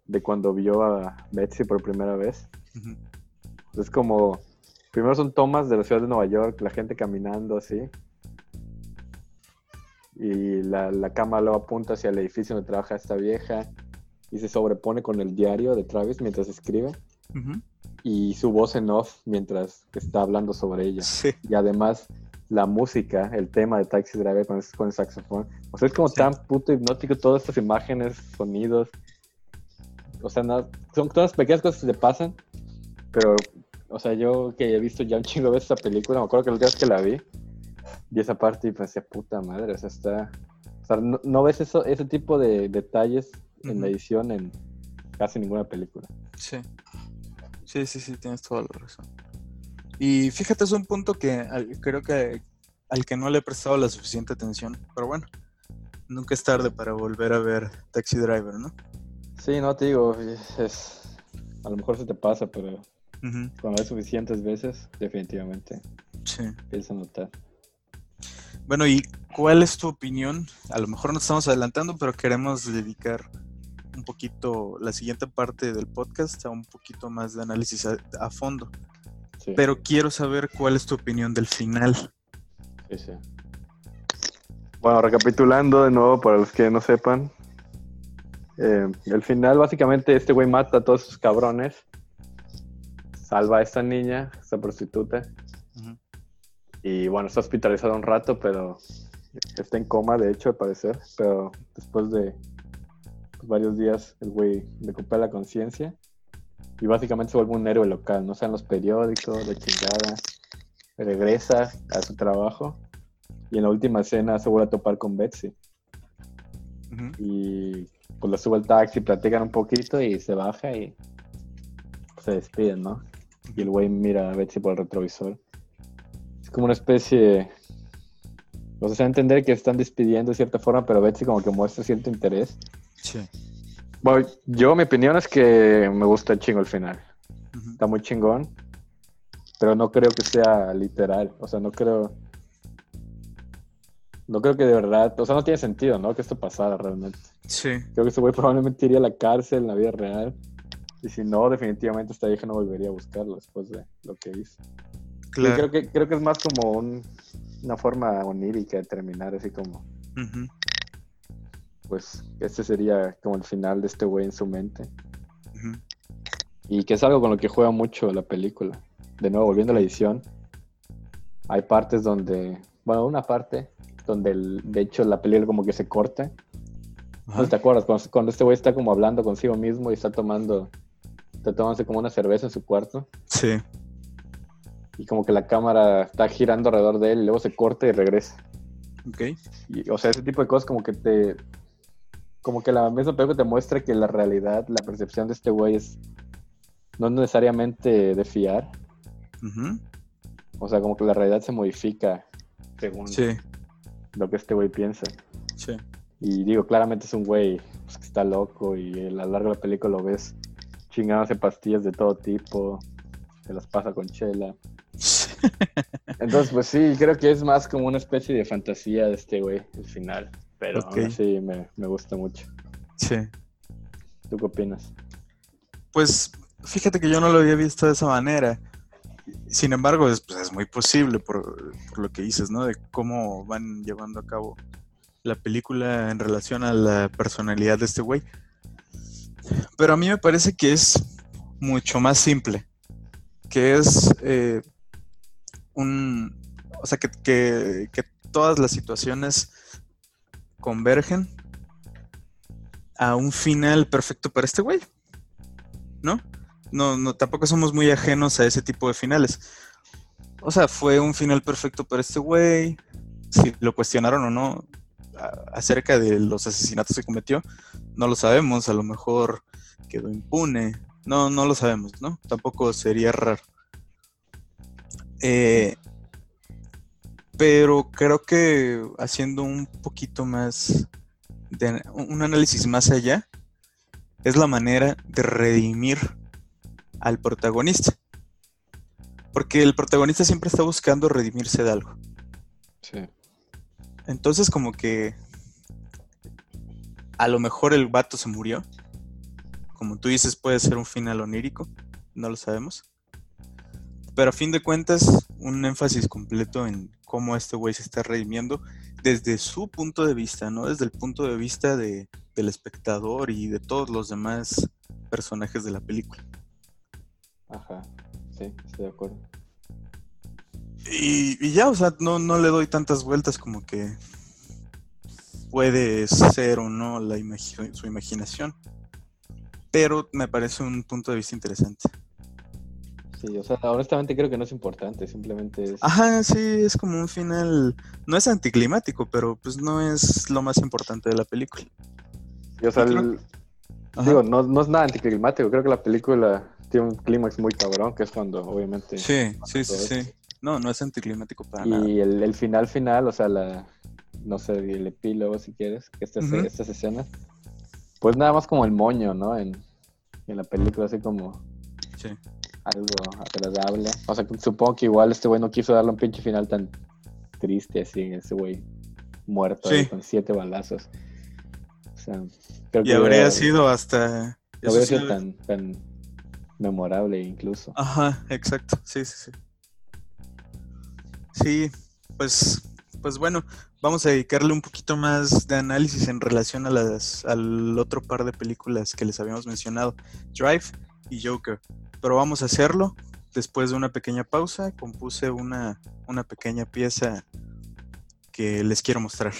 de cuando vio a Betsy por primera vez. Es como, primero son tomas de la ciudad de Nueva York, la gente caminando así. Y la, la cámara luego apunta hacia el edificio donde trabaja esta vieja y se sobrepone con el diario de Travis mientras escribe. Y su voz en off mientras está hablando sobre ella. Y además la música, el tema de Taxi Driver con, con el saxofón. O sea, es como tan puto hipnótico todas estas imágenes, sonidos. O sea, son todas pequeñas cosas que se pasan pero, o sea, yo que he visto ya un chingo de esta película, me acuerdo que el día que la vi, vi esa parte y pensé, puta madre, o sea, está... O sea, no, ves eso, ese tipo de detalles en la edición en casi ninguna película. Sí. Sí, sí, sí, tienes toda la razón. Y fíjate, es un punto que creo que al que no le he prestado la suficiente atención, pero bueno, nunca es tarde para volver a ver Taxi Driver, ¿no? Sí, no te digo, es, a lo mejor se te pasa, pero cuando ves suficientes veces, definitivamente sí. empieza a notar. Bueno, ¿y cuál es tu opinión? A lo mejor nos estamos adelantando, pero queremos dedicar un poquito la siguiente parte del podcast a un poquito más de análisis a, fondo. Pero quiero saber cuál es tu opinión del final. Sí, sí. Bueno, recapitulando de nuevo para los que no sepan, eh, el final básicamente este güey mata a todos sus cabrones, salva a esta niña, esta prostituta, y bueno, está hospitalizado un rato, pero está en coma, de hecho, al parecer, pero después de varios días el güey recupera la conciencia. Y básicamente se vuelve un héroe local, no sea en los periódicos, de chingada, regresa a su trabajo. Y en la última escena se vuelve a topar con Betsy. Y pues lo sube al taxi, platican un poquito y se baja y se despiden, ¿no? Y el güey mira a Betsy por el retrovisor. Es como una especie... O sea, se entender que están despidiendo de cierta forma, pero Betsy como que muestra cierto interés. Sí. Bueno, yo mi opinión es que me gusta el chingo el final. Está muy chingón. Pero no creo que sea literal. O sea, no creo. No creo que de verdad. O sea, no tiene sentido, ¿no? Que esto pasara realmente. Sí. Creo que ese güey probablemente iría a la cárcel en la vida real. Y si no, definitivamente esta vieja no volvería a buscarlo después de lo que hizo. Claro. creo que, creo que es más como una forma onírica de terminar, así como pues este sería como el final de este güey en su mente. Y que es algo con lo que juega mucho la película. De nuevo, volviendo a la edición, hay partes donde, bueno, una parte donde de hecho la película como que se corta. ¿No te acuerdas? Cuando, este güey está como hablando consigo mismo y está tomando, está tomándose como una cerveza en su cuarto. Sí. Y como que la cámara está girando alrededor de él y luego se corta y regresa. Ok. Y, o sea, ese tipo de cosas como que te, como que la misma película te muestra que la realidad, la percepción de este güey es no necesariamente de fiar. O sea, como que la realidad se modifica según lo que este güey piensa. Sí. Y digo, claramente es un güey pues, que está loco y a lo largo de la película lo ves chingándose pastillas de todo tipo, se las pasa con chela. Entonces, pues sí, creo que es más como una especie de fantasía de este güey, el final. Pero sí, me, gusta mucho. Sí. ¿Tú qué opinas? Pues fíjate que yo no lo había visto de esa manera. Sin embargo, es, pues, es muy posible por, lo que dices, ¿no? De cómo van llevando a cabo la película en relación a la personalidad de este güey. Pero a mí me parece que es mucho más simple. Que es eh, un. O sea, que, que, que todas las situaciones convergen a un final perfecto para este güey. ¿No? No, no, tampoco somos muy ajenos a ese tipo de finales. O sea, fue un final perfecto para este güey. Si lo cuestionaron o no acerca de los asesinatos que cometió, no lo sabemos. A lo mejor quedó impune. No, no lo sabemos, ¿no? Tampoco sería raro. Eh, pero creo que haciendo un poquito más de un análisis más allá es la manera de redimir al protagonista. Porque el protagonista siempre está buscando redimirse de algo. Sí. Entonces como que a lo mejor el vato se murió. Como tú dices, puede ser un final onírico, no lo sabemos. Pero a fin de cuentas, un énfasis completo en cómo este güey se está redimiendo desde su punto de vista, ¿no? Desde el punto de vista de, del espectador y de todos los demás personajes de la película. Ajá, sí, estoy de acuerdo. Y, ya, o sea, no, no le doy tantas vueltas como que puede ser o no la su imaginación. Pero me parece un punto de vista interesante. Sí, o sea, honestamente creo que no es importante, simplemente es... Ajá, sí, es como un final, no es anticlimático, pero pues no es lo más importante de la película. o sea, digo, no, no es nada anticlimático, creo que la película tiene un clímax muy cabrón, que es cuando obviamente... Sí, sí, sí, sí. No, no es anticlimático para y nada. Y el, final final, o sea, la, no sé, el epílogo si quieres, que estas, estas escenas, pues nada más como el moño, ¿no? En, en la película, así como... Sí algo agradable. O sea, supongo que igual este güey no quiso darle un pinche final tan triste así, ese güey muerto con siete balazos. O sea, y habría sido hasta... habría sido tan, tan memorable incluso. Ajá, exacto, sí, sí, sí. Sí, pues, pues bueno, vamos a dedicarle un poquito más de análisis en relación a las, al otro par de películas que les habíamos mencionado, Drive y Joker pero vamos a hacerlo. Después de una pequeña pausa, compuse una, una pequeña pieza que les quiero mostrar.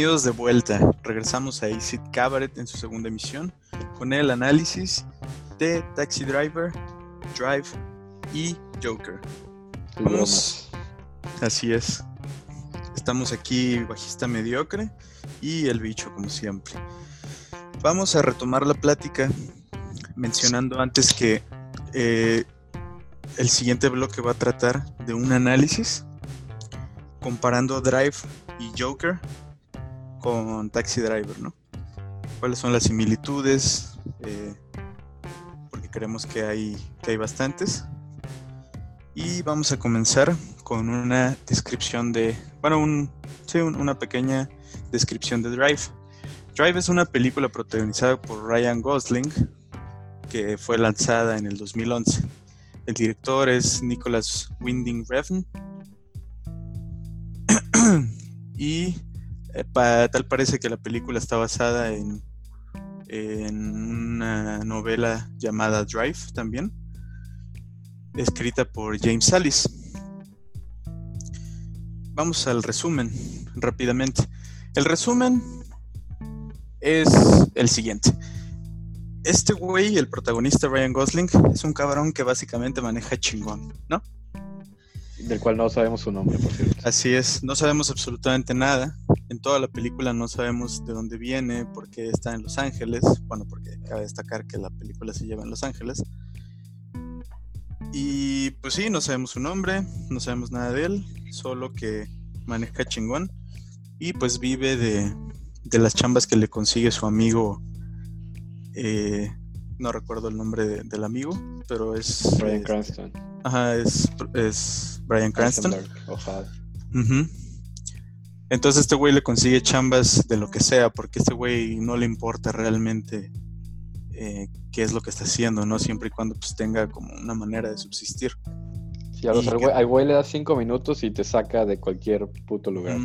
Bienvenidos de vuelta. Regresamos a Acid Cabaret en su segunda emisión con el análisis de Taxi Driver, Drive y Joker. Vamos. Así es. Estamos aquí bajista mediocre y el bicho como siempre. Vamos a retomar la plática mencionando antes que eh, el siguiente bloque va a tratar de un análisis comparando Drive y Joker con Taxi Driver, ¿no? ¿Cuáles son las similitudes? Eh, porque creemos que hay, que hay bastantes. Y vamos a comenzar con una descripción de, bueno, un, sí, una pequeña descripción de Drive. Drive es una película protagonizada por Ryan Gosling que fue lanzada en el 2011. El director es Nicholas Winding Refn y tal parece que la película está basada en, una novela llamada Drive también, escrita por James Salis. Vamos al resumen rápidamente. El resumen es el siguiente. Este güey, el protagonista Ryan Gosling, es un cabrón que básicamente maneja chingón, ¿no? Del cual no sabemos su nombre, por cierto. Así es, no sabemos absolutamente nada. En toda la película no sabemos de dónde viene, por qué está en Los Ángeles. Bueno, porque cabe destacar que la película se lleva en Los Ángeles. Y pues sí, no sabemos su nombre, no sabemos nada de él, solo que maneja chingón. Y pues vive de, de las chambas que le consigue su amigo. Eh, no recuerdo el nombre del amigo, pero es. Brian Cranston. Ajá, es, es Brian Cranston. Entonces este güey le consigue chambas de lo que sea, porque este güey no le importa realmente eh, qué es lo que está haciendo, ¿no? Siempre y cuando pues tenga como una manera de subsistir. Sí, a al güey, le das cinco minutos y te saca de cualquier puto lugar.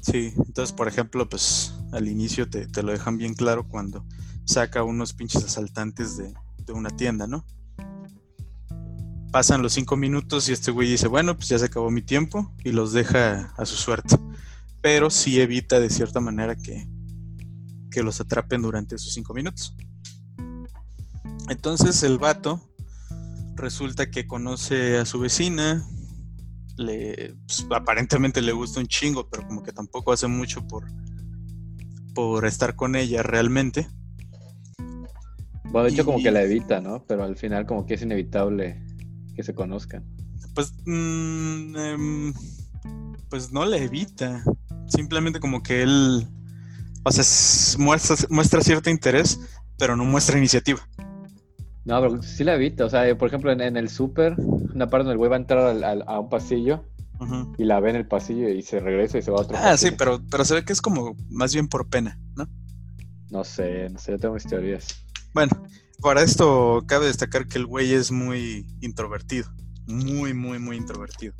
Sí, entonces por ejemplo, pues al inicio te, te lo dejan bien claro cuando saca unos pinches asaltantes de, una tienda, ¿no? Pasan los cinco minutos y este güey dice, bueno, pues ya se acabó mi tiempo y los deja a su suerte. Pero sí evita de cierta manera que, que los atrapen durante esos cinco minutos. Entonces el vato resulta que conoce a su vecina, le, pues, aparentemente le gusta un chingo, pero como que tampoco hace mucho por, por estar con ella realmente Bueno, de hecho, como que la evita, ¿no? Pero al final, como que es inevitable que se conozcan. Pues, mm, em, pues no la evita. Simplemente como que él, o sea, muestra, muestra cierto interés, pero no muestra iniciativa. No, pero sí la evita. O sea, por ejemplo, en, el súper, una parte donde el güey va a entrar a un pasillo y la ve en el pasillo y se regresa y se va a otro Ah, sí, pero, pero se ve que es como más bien por pena, ¿no? No sé, no sé, yo tengo mis teorías. Bueno, para esto cabe destacar que el güey es muy introvertido. Muy, muy, muy introvertido.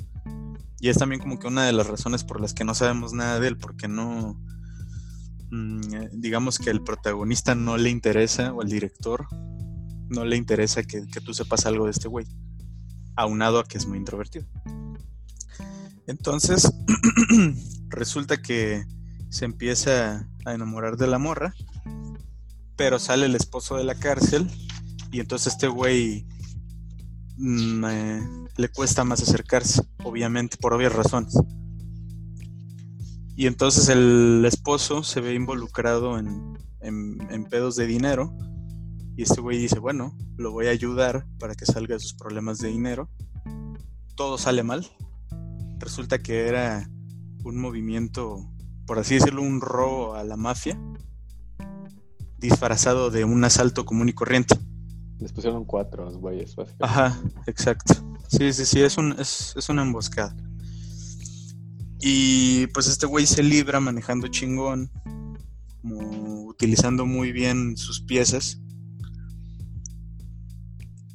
Y es también como que una de las razones por las que no sabemos nada de él, porque no, mm, eh, digamos que el protagonista no le interesa, o el director, no le interesa que, tú sepas algo de este güey, aunado a que es muy introvertido. Entonces, resulta que se empieza a enamorar de la morra, pero sale el esposo de la cárcel y entonces este güey mm, eh, le cuesta más acercarse, obviamente, por obvias razones. Y entonces el esposo se ve involucrado en, en pedos de dinero y este güey dice, bueno, lo voy a ayudar para que salga de sus problemas de dinero. Todo sale mal. Resulta que era un movimiento, por así decirlo, un robo a la mafia, disfrazado de un asalto común y corriente. Les pusieron cuatro los güeyes, básicamente. Ajá, exacto. Sí, sí, sí, es, un, es, es una emboscada. Y pues este güey se libra manejando chingón, como utilizando muy bien sus piezas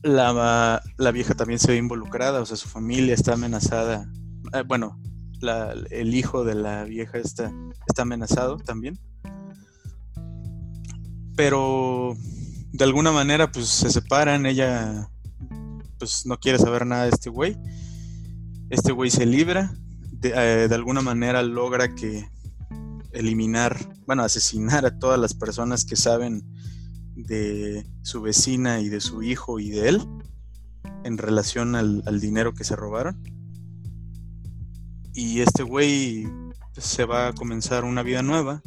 la, vieja también se ve involucrada, o sea, su familia está amenazada. Eh, bueno, el hijo de la vieja está, está amenazado también. Pero de alguna manera, pues se separan. Ella, pues no quiere saber nada de este güey. Este güey se libra. De, eh, de alguna manera logra que eliminar, bueno, asesinar a todas las personas que saben de su vecina y de su hijo y de él en relación al, dinero que se robaron. Y este güey se va a comenzar una vida nueva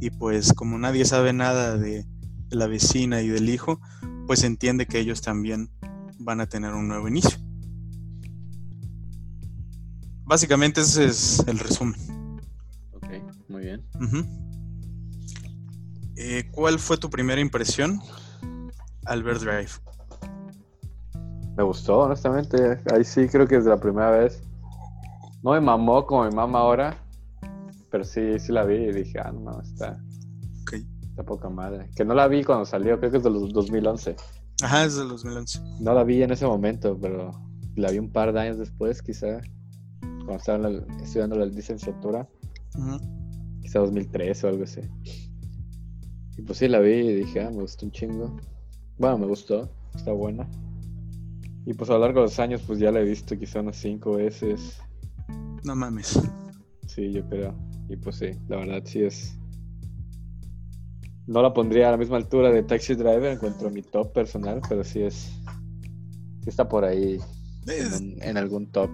y pues como nadie sabe nada de la vecina y del hijo, pues entiende que ellos también van a tener un nuevo inicio. Básicamente ese es el resumen. Ok, muy bien. Eh, ¿Cuál fue tu primera impresión al ver Drive? Me gustó, honestamente. Ahí sí creo que es la primera vez. No me mamó como mi mamá ahora, pero sí, sí la vi y dije, ah, no, está, está poca madre. Que no la vi cuando salió, creo que es de los 2011. Ajá, es del 2011. No la vi en ese momento, pero la vi un par de años después, quizá, cuando estaba estudiando la licenciatura. Quizá 2003 o algo así. Y pues sí, la vi y dije, ah, me gustó un chingo. Bueno, me gustó, está buena. Y pues a lo largo de los años, pues ya la he visto quizá unas cinco veces. No mames. Sí, yo creo. Y pues sí, la verdad sí es. No la pondría a la misma altura de Taxi Driver en cuanto a mi top personal, pero sí es. Sí está por ahí. En, algún top.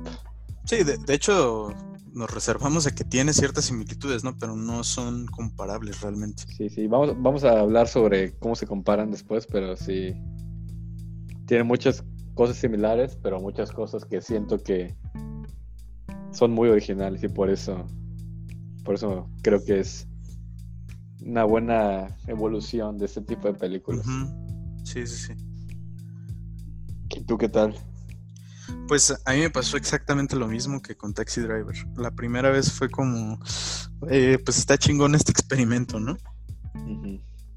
Sí, de, de hecho, nos reservamos a que tiene ciertas similitudes, ¿no? Pero no son comparables realmente. Sí, sí, vamos, vamos a hablar sobre cómo se comparan después, pero sí. Tiene muchas cosas similares, pero muchas cosas que siento que son muy originales y por eso, por eso creo que es una buena evolución de este tipo de películas. Sí, sí, sí. ¿Y tú qué tal? Pues a mí me pasó exactamente lo mismo que con Taxi Driver. La primera vez fue como, eh, pues está chingón este experimento, ¿no?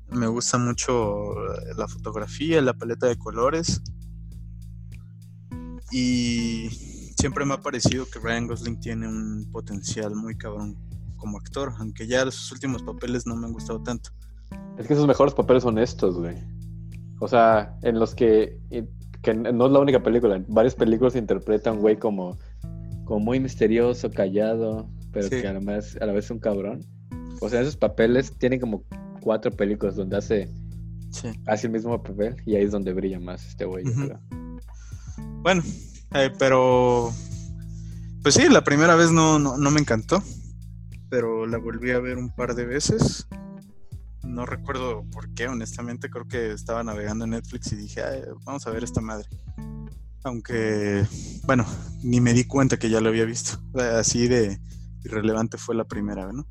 Me gusta mucho la fotografía, la paleta de colores. Y siempre me ha parecido que Ryan Gosling tiene un potencial muy cabrón como actor, aunque ya sus últimos papeles no me han gustado tanto. Es que sus mejores papeles son estos, güey. O sea, en los que que no es la única película, en varias películas se interpreta un güey como, como muy misterioso, callado, pero que además a la vez es un cabrón. O sea, esos papeles tienen como cuatro películas donde hace, hace el mismo papel y ahí es donde brilla más este güey. Bueno, eh, pero pues sí, la primera vez no, no, no, me encantó, pero la volví a ver un par de veces. No recuerdo por qué, honestamente, creo que estaba navegando en Netflix y dije, vamos a ver esta madre. Aunque, bueno, ni me di cuenta que ya lo había visto. Así de irrelevante fue la primera, ¿no?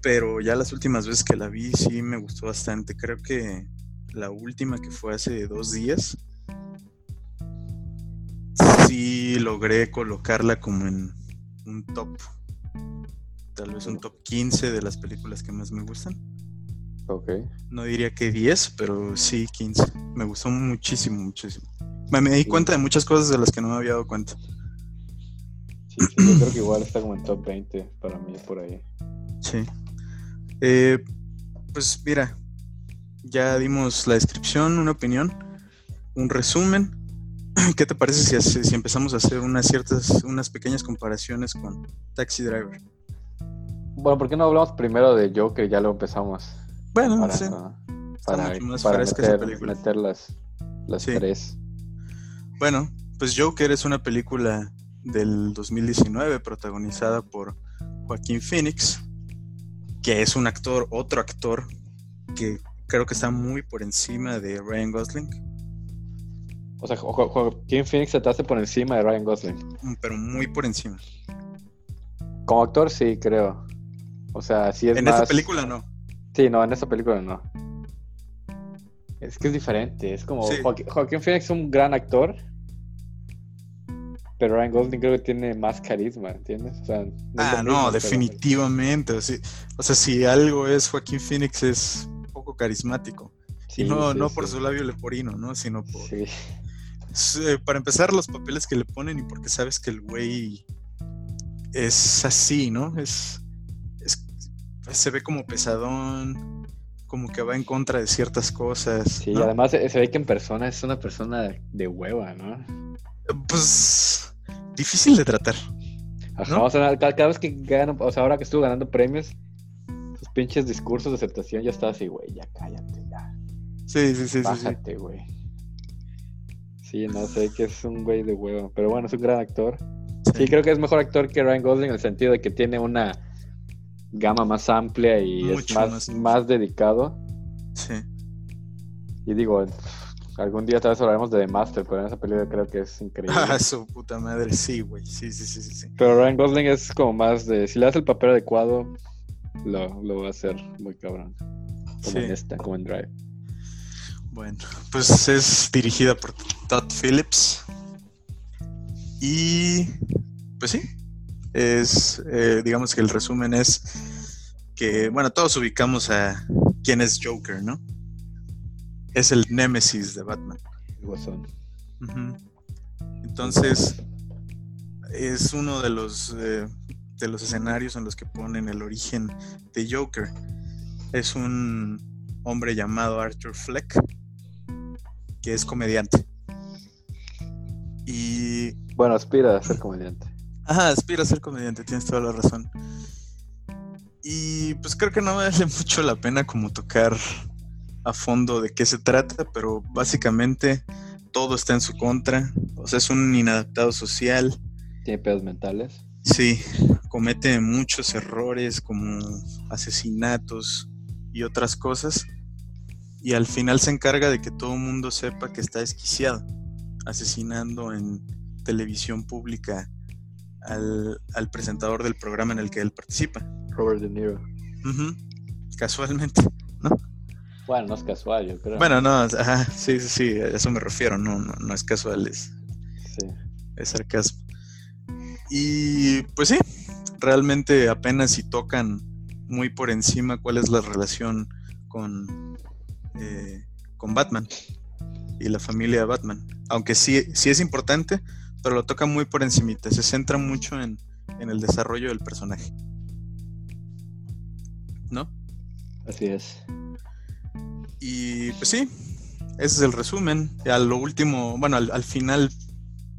Pero ya las últimas veces que la vi sí me gustó bastante. Creo que la última que fue hace dos días, sí logré colocarla como en un top, tal vez un top 15 de las películas que más me gustan. Ok. No diría que 10, pero sí 15. Me gustó muchísimo, muchísimo. Me, di cuenta de muchas cosas de las que no me había dado cuenta. Sí, yo creo que igual está como en top 20 para mí por ahí. Sí. Eh, pues mira, ya dimos la descripción, una opinión, un resumen. ¿Qué te parece si, si empezamos a hacer unas ciertas, unas pequeñas comparaciones con Taxi Driver? Bueno, ¿por qué no hablamos primero de Joker? Ya lo empezamos. Bueno, para, sí. para, para meter, meter, las, las tres. Bueno, pues Joker es una película del 2019 protagonizada por Joaquín Phoenix, que es un actor, otro actor que creo que está muy por encima de Ryan Gosling. O sea, Joaquín Phoenix se te hace por encima de Ryan Gosling. Mm, pero muy por encima. Como actor, sí, creo. O sea, sí es En más... esta película no. Sí, no, en esta película no. Es que es diferente. Es como. Joaquín, Phoenix es un gran actor. Pero Ryan Gosling creo que tiene más carisma, ¿entiendes? O sea, no ah, no, definitivamente. O sea, si algo es Joaquín Phoenix es poco carismático. y no, no por su labio leporino, ¿no? Sino por... Eh, para empezar, los papeles que le ponen y porque sabes que el güey es así, ¿no? Es, se ve como pesadón, como que va en contra de ciertas cosas. Sí, y además se ve que en persona es una persona de hueva, ¿no? Pues difícil de tratar. Ajá, o sea, cada, vez que gana, o sea, ahora que estuvo ganando premios, pinches discursos de aceptación, ya estaba así, güey, ya cállate, ya. Sí, sí, sí. Bájate, güey. Sí, no sé, que es un güey de huevo. Pero bueno, es un gran actor. Sí. creo que es mejor actor que Ryan Gosling en el sentido de que tiene una gama más amplia y es más, más, dedicado. Sí. Y digo, algún día tal vez hablaremos de The Master, pero en esa película creo que es increíble. Ah, su puta madre, sí, güey. Sí, sí, sí, sí, sí. Pero Ryan Gosling es como más de. Si le das el papel adecuado, lo, lo va a hacer muy cabrón. Como en esta, como en Drive. Bueno, pues es dirigida por Todd Phillips. Y pues sí, es, eh, digamos que el resumen es que, bueno, todos ubicamos a quién es Joker, ¿no? Es el némesis de Batman. El Entonces, es uno de los eh, de los escenarios en los que ponen el origen de Joker. Es un hombre llamado Arthur Fleck, que es comediante. Y. Bueno, aspira a ser comediante. Ajá, aspira a ser comediante, tienes toda la razón. Y pues creo que no vale mucho la pena como tocar a fondo de qué se trata, pero básicamente todo está en su contra. O sea, es un inadaptado social. Tiene pedos mentales. Sí, comete muchos errores como asesinatos y otras cosas. Y al final se encarga de que todo el mundo sepa que está desquiciado, asesinando en televisión pública al, presentador del programa en el que él participa. Robert De Niro. Casualmente, ¿no? Bueno, no es casual, yo creo. Bueno, no, sí, sí, sí, a eso me refiero, no, no, no es casual, es, sí. es sarcasmo. Y pues sí, realmente apenas si tocan muy por encima cuál es la relación con, eh, con Batman y la familia de Batman. Aunque sí, sí es importante, pero lo toca muy por encimita. Se centra mucho en, en el desarrollo del personaje. ¿No? Así es. Y pues sí, ese es el resumen. A lo último, bueno, al, al final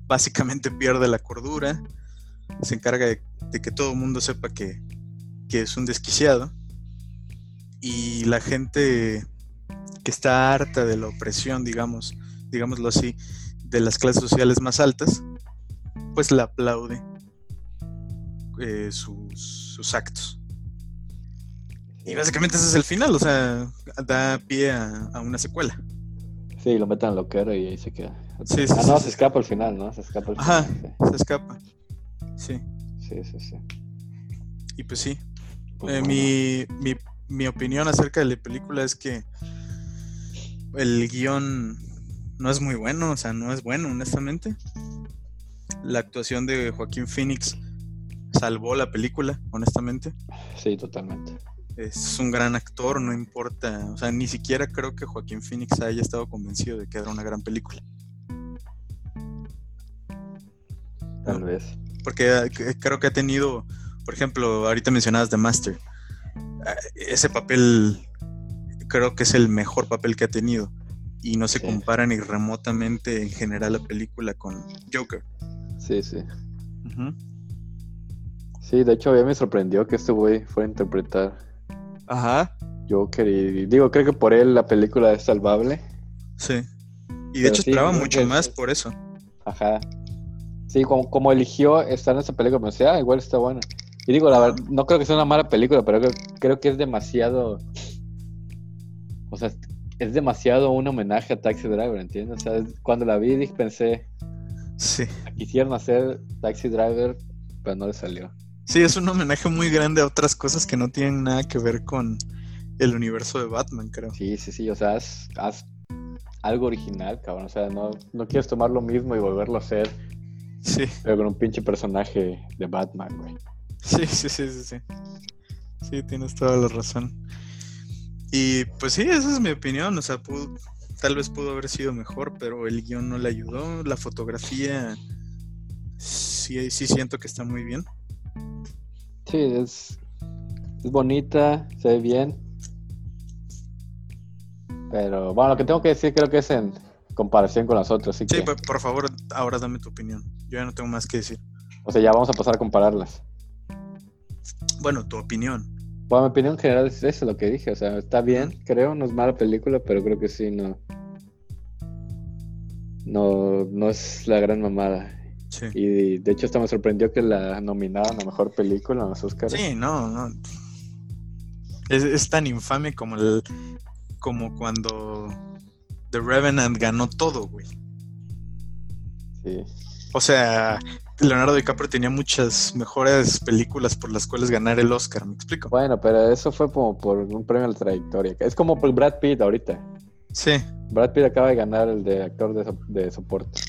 básicamente pierde la cordura se encarga de, que todo el mundo sepa que, es un desquiciado. Y la gente que está harta de la opresión, digamos, digámoslo así, de las clases sociales más altas, pues le aplaude eh, sus, actos. Y básicamente ese es el final, o sea, da pie a, una secuela. Sí, lo meten al loquero y ahí se queda. Sí, sí, ah, no, se escapa al final, ¿no? Se escapa al Ajá, se escapa. Sí. Sí, sí, sí. Y pues sí. Pues eh, mi, mi, mi opinión acerca de la película es que el guion no es muy bueno, o sea, no es bueno, honestamente. La actuación de Joaquín Phoenix salvó la película, honestamente. Sí, totalmente. Es un gran actor, no importa, o sea, ni siquiera creo que Joaquín Phoenix haya estado convencido de que era una gran película. Tal vez. Porque eh, creo que ha tenido, por ejemplo, ahorita mencionabas The Master. Eh, ese papel creo que es el mejor papel que ha tenido y no se compara ni remotamente en general la película con Joker. Sí, sí. Sí, de hecho a mí me sorprendió que este güey fuera a interpretar Ajá. Joker y digo, creo que por él la película es salvable. Sí. Y de hecho esperaba mucho más por eso. Ajá. Sí, como, como eligió estar en esa película, me decía, ah, igual está buena. Y digo, la verdad, no creo que sea una mala película, pero creo, creo que es demasiado. O sea, es demasiado un homenaje a Taxi Driver, ¿entiendes? O sea, cuando la vi pensé, sí. quisieron hacer Taxi Driver, pero no le salió. Sí, es un homenaje muy grande a otras cosas que no tienen nada que ver con el universo de Batman, creo. Sí, sí, sí, o sea, haz, algo original, cabrón. O sea, no, no quieres tomar lo mismo y volverlo a hacer. Sí. Pero con un pinche personaje de Batman, güey. Sí, sí, sí, sí, sí. Sí, tienes toda la razón. Y pues sí, esa es mi opinión. O sea, tal vez pudo haber sido mejor, pero el guion no le ayudó. La fotografía sí, sí siento que está muy bien. Sí, es, es bonita, se ve bien. Pero bueno, lo que tengo que decir creo que es en comparación con las otras. Sí, por favor, ahora dame tu opinión. Yo ya no tengo más que decir. O sea, ya vamos a pasar a compararlas. Bueno, tu opinión. Bueno, mi opinión general es eso, lo que dije. O sea, está bien, creo, no es mala película, pero creo que sí, no. No, no es la gran mamada. Sí. Y de hecho, hasta me sorprendió que la nominaran a mejor película en los Oscars. Sí, no, no. Es, tan infame como el. como cuando The Revenant ganó todo, güey. Sí. O sea, Leonardo DiCaprio tenía muchas mejores películas por las cuales ganar el Oscar, ¿me explico? Bueno, pero eso fue como por un premio a la trayectoria. Es como por Brad Pitt ahorita. Sí. Brad Pitt acaba de ganar el de actor de, soporte.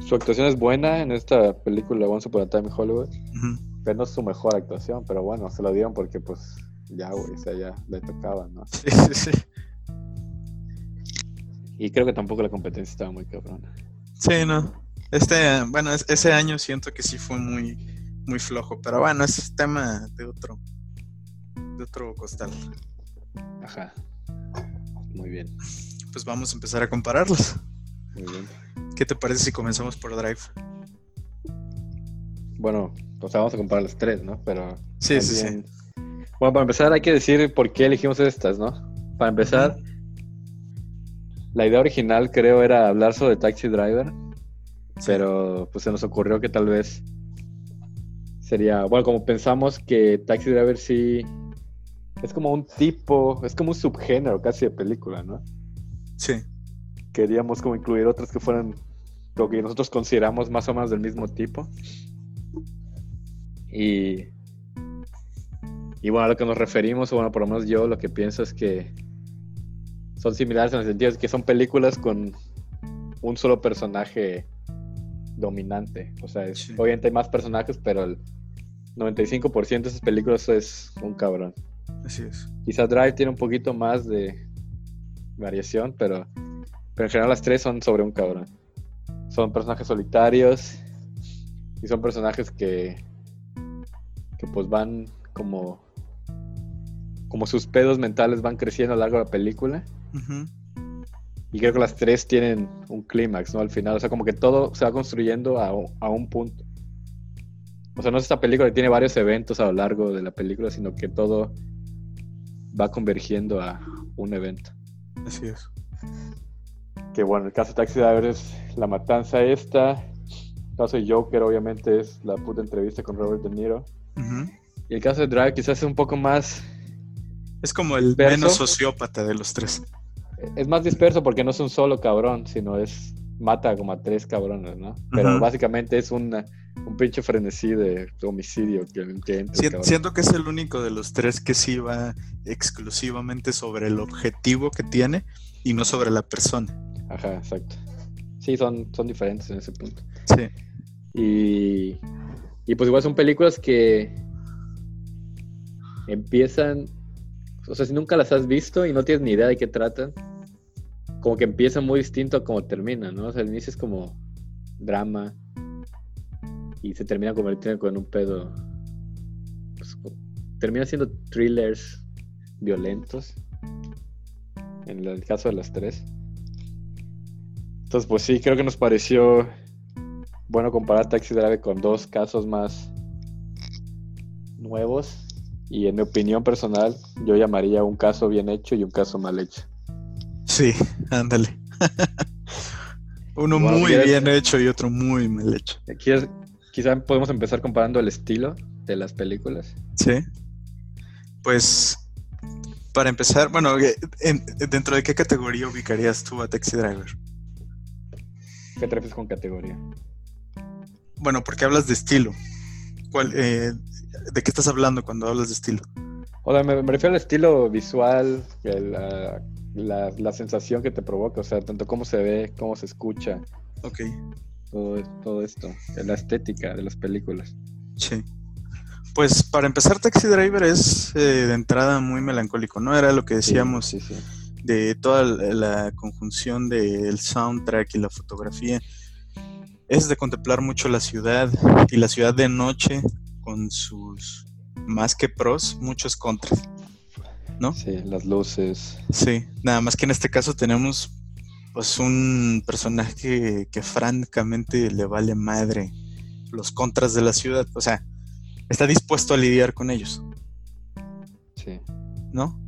Su actuación es buena en esta película Once Upon a Time in Hollywood. Pero no es su mejor actuación, pero bueno, se lo dieron porque pues ya, güey, o sea, ya le tocaba, ¿no? Sí, sí, sí. Y creo que tampoco la competencia estaba muy cabrona. Sí, no. Este, bueno, ese año siento que sí fue muy, muy flojo, pero bueno, es tema de otro, de otro costal. Ajá. Muy bien. Pues vamos a empezar a compararlos. Muy bien. ¿Qué te parece si comenzamos por Drive? Bueno, pues vamos a comparar las tres, ¿no? Pero. Sí, sí, sí. Bueno, para empezar hay que decir por qué elegimos estas, ¿no? Para empezar, la idea original creo era hablar sobre Taxi Driver pero pues se nos ocurrió que tal vez sería, bueno, como pensamos que Taxi Driver sí es como un tipo, es como un subgénero casi de película, ¿no? Sí. Queríamos como incluir otras que fueran lo que nosotros consideramos más o menos del mismo tipo. Y, y bueno, a lo que nos referimos, o bueno, por lo menos yo lo que pienso es que son similares en el sentido de que son películas con un solo personaje dominante. O sea, obviamente hay más personajes, pero el 95% de esas películas es un cabrón. Así es. Quizá Drive tiene un poquito más de variación, pero, pero en general las tres son sobre un cabrón. Son personajes solitarios y son personajes que, que pues van como, como sus pedos mentales van creciendo a lo largo de la película. Y creo que las tres tienen un clímax, ¿no? Al final, o sea, como que todo se va construyendo a, un punto. O sea, no es esta película que tiene varios eventos a lo largo de la película, sino que todo va convergiendo a un evento. Así es. Que bueno, el caso de Taxi Driver es la matanza esta. El caso de Joker, obviamente, es la puta entrevista con Robert De Niro. Y el caso de Drive quizás es un poco más Es como el menos sociópata de los tres. Es más disperso porque no es un solo cabrón, sino es mata como a tres cabrones, ¿no? Pero básicamente es una, un pinche frenesí de homicidio que, Siento que es el único de los tres que sí va exclusivamente sobre el objetivo que tiene y no sobre la persona. Ajá, exacto. Sí, son, son diferentes en ese punto. Sí. Y, y pues igual son películas que empiezan, o sea, si nunca las has visto y no tienes ni idea de qué tratan, como que empieza muy distinto a como termina, ¿no? O sea, el inicio es como drama y se termina convirtiendo en un pedo. Pues, termina siendo thrillers violentos. En el caso de las tres. Entonces, pues sí, creo que nos pareció bueno comparar Taxi Drive con dos casos más nuevos. Y en mi opinión personal, yo llamaría un caso bien hecho y un caso mal hecho. Sí, ándale. Uno muy bien hecho y otro muy mal hecho. quizá podemos empezar comparando el estilo de las películas. Sí. Pues, para empezar, bueno, eh, ¿dentro de qué categoría ubicarías tú a Taxi Driver? ¿Qué te refieres con categoría? Bueno, porque hablas de estilo. ¿Cuál, eh, ¿De qué estás hablando cuando hablas de estilo? O sea, me, refiero al estilo visual, la, la, sensación que te provoca, o sea, tanto cómo se ve, cómo se escucha. Ok. Todo, todo esto, la estética de las películas. Sí. Pues para empezar, Taxi Driver es eh, de entrada muy melancólico, ¿no? Era lo que decíamos de toda la conjunción del soundtrack y la fotografía. Es de contemplar mucho la ciudad y la ciudad de noche con sus más que pros, muchos contras. ¿No? Sí, las luces. Sí, nada más que en este caso tenemos pues un personaje que, francamente le vale madre los contras de la ciudad, o sea, está dispuesto a lidiar con ellos. Sí. ¿No?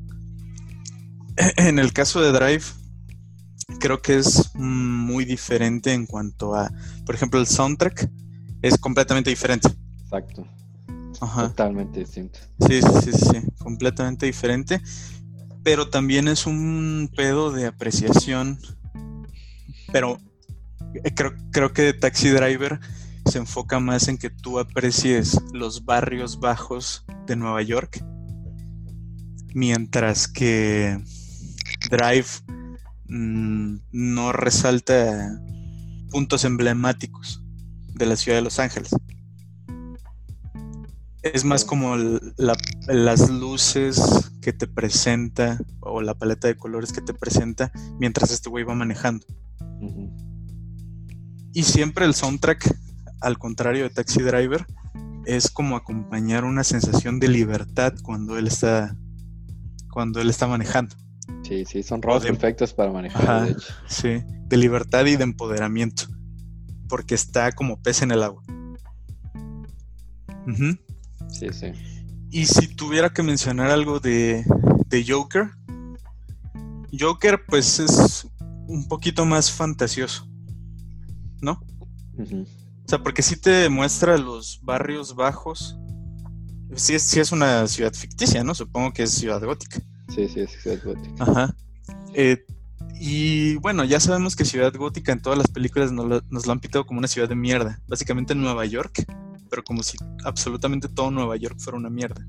En el caso de Drive, creo que es muy diferente en cuanto a, por ejemplo, el soundtrack es completamente diferente. Exacto. Totalmente distinto. Sí, sí, sí, sí, completamente diferente. Pero también es un pedo de apreciación. Pero eh, creo, creo que Taxi Driver se enfoca más en que tú aprecies los barrios bajos de Nueva York. Mientras que Drive mm, no resalta puntos emblemáticos de la ciudad de Los Ángeles. Es más como las luces que te presenta o la paleta de colores que te presenta mientras este güey va manejando. Y siempre el soundtrack, al contrario de Taxi Driver, es como acompañar una sensación de libertad cuando él está cuando él está manejando. Sí, sí, son roles perfectos para manejar. de hecho. Sí, de libertad y de empoderamiento, porque está como pez en el agua. Sí, sí. Y si tuviera que mencionar algo de, Joker, Joker pues es un poquito más fantasioso, ¿no? O sea, porque sí te muestra los barrios bajos. Sí es, es una ciudad ficticia, ¿no? Supongo que es ciudad gótica. Sí, sí, es ciudad gótica. Ajá. Eh, y bueno, ya sabemos que ciudad gótica en todas las películas nos lo, nos lo han pitado como una ciudad de mierda. Básicamente en Nueva York pero como si absolutamente todo Nueva York fuera una mierda.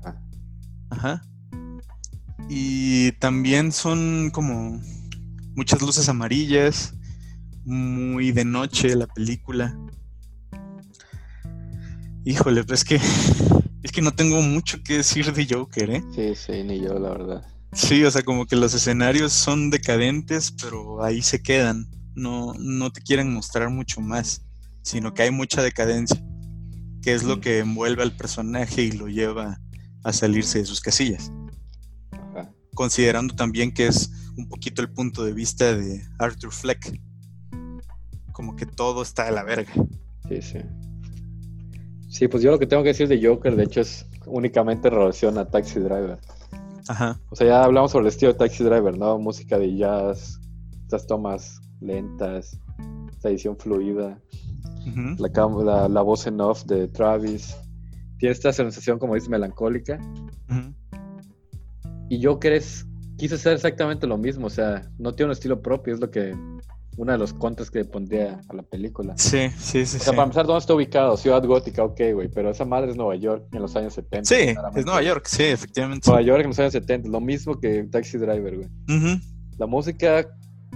Ajá. Ajá. Y también son como muchas luces amarillas, muy de noche la película. Híjole, pues es que es que no tengo mucho que decir de Joker, ¿eh? Sí, sí, ni yo, la verdad. Sí, o sea, como que los escenarios son decadentes, pero ahí se quedan. No, no te quieren mostrar mucho más, sino que hay mucha decadencia que es lo que envuelve al personaje y lo lleva a salirse de sus casillas. Considerando también que es un poquito el punto de vista de Arthur Fleck. Como que todo está de la verga. Sí, sí. Sí, pues yo lo que tengo que decir de Joker, de hecho, es únicamente en relación a Taxi Driver. Ajá. O sea, ya hablamos sobre el estilo de Taxi Driver, ¿no? Música de jazz, estas tomas lentas, esta edición fluida la, la, voz en off de Travis. Tiene esta sensación, como dices, melancólica. y yo crees, quise hacer exactamente lo mismo, o sea, no tiene un estilo propio, es lo que uno de los contras que pondría a la película. Sí, sí, sí. O sea, para empezar, ¿dónde está ubicado? Ciudad Gótica, ok, güey, pero esa madre es Nueva York en los años 70. Sí, es Nueva York, sí, efectivamente. Nueva York en los años 70, lo mismo que Taxi Driver, güey. La música,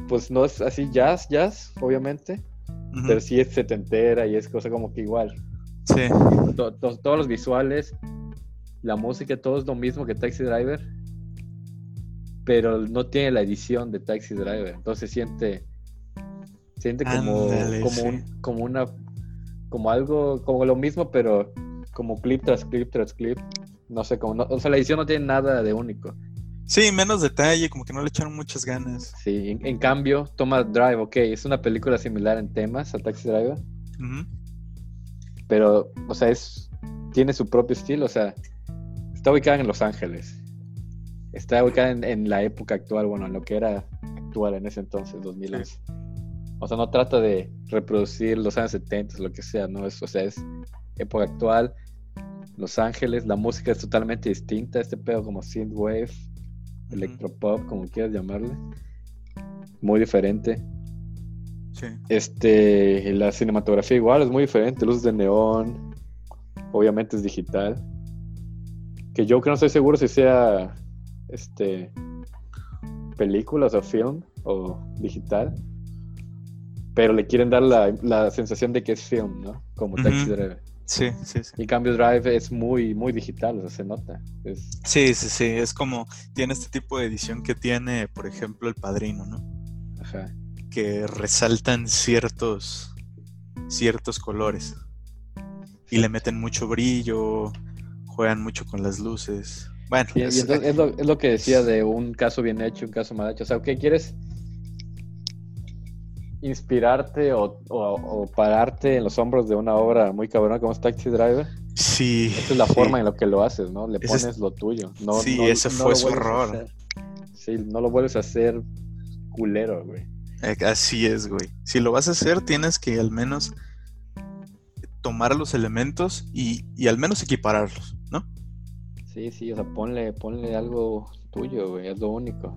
pues no es así jazz, jazz, obviamente, pero sí es setentera y es cosa como que igual. Sí. todos los visuales, la música, todo es lo mismo que Taxi Driver, pero no tiene la edición de Taxi Driver, entonces siente Siente como, como, como una, como algo, como lo mismo, pero como clip tras clip tras clip. No sé, como, o sea, la edición no tiene nada de único. Sí, menos detalle, como que no le echaron muchas ganas. Sí, en, cambio, toma Drive, ok, es una película similar en temas a Taxi Driver. Pero, o sea, es, tiene su propio estilo, o sea, está ubicada en Los Ángeles. Está ubicada en, la época actual, bueno, en lo que era actual en ese entonces, 2011. O sea, no trata de reproducir los años 70, lo que sea, ¿no? Es, o sea, es época actual, Los Ángeles, la música es totalmente distinta, este pedo como synthwave, electropop, como quieras llamarle. Muy diferente. Sí. Este, la cinematografía igual es muy diferente, luces de neón, obviamente es digital. Que yo que no estoy seguro si sea este películas o film o digital pero le quieren dar la, sensación de que es film, ¿no? Como Taxi Driver. Sí, sí, sí. Y cambio Drive es muy, muy digital, o sea, se nota. Sí, sí, sí. Es como tiene este tipo de edición que tiene, por ejemplo, El Padrino, ¿no? Ajá. Que resaltan ciertos, ciertos colores. Y le meten mucho brillo, juegan mucho con las luces. Bueno, es, es, lo, es, lo, que decía de un caso bien hecho, un caso mal hecho. O sea, ¿qué quieres? Inspirarte o, pararte en los hombros de una obra muy cabrona como es Taxi Driver. Sí. Esa es la forma en la que lo haces, ¿no? Le pones lo tuyo. No, sí, ese fue su error. Sí, no lo vuelves a hacer culero, güey. Eh, así es, güey. Si lo vas a hacer, tienes que al menos tomar los elementos y, al menos equipararlos, ¿no? Sí, sí, o sea, ponle, ponle algo tuyo, güey, es lo único.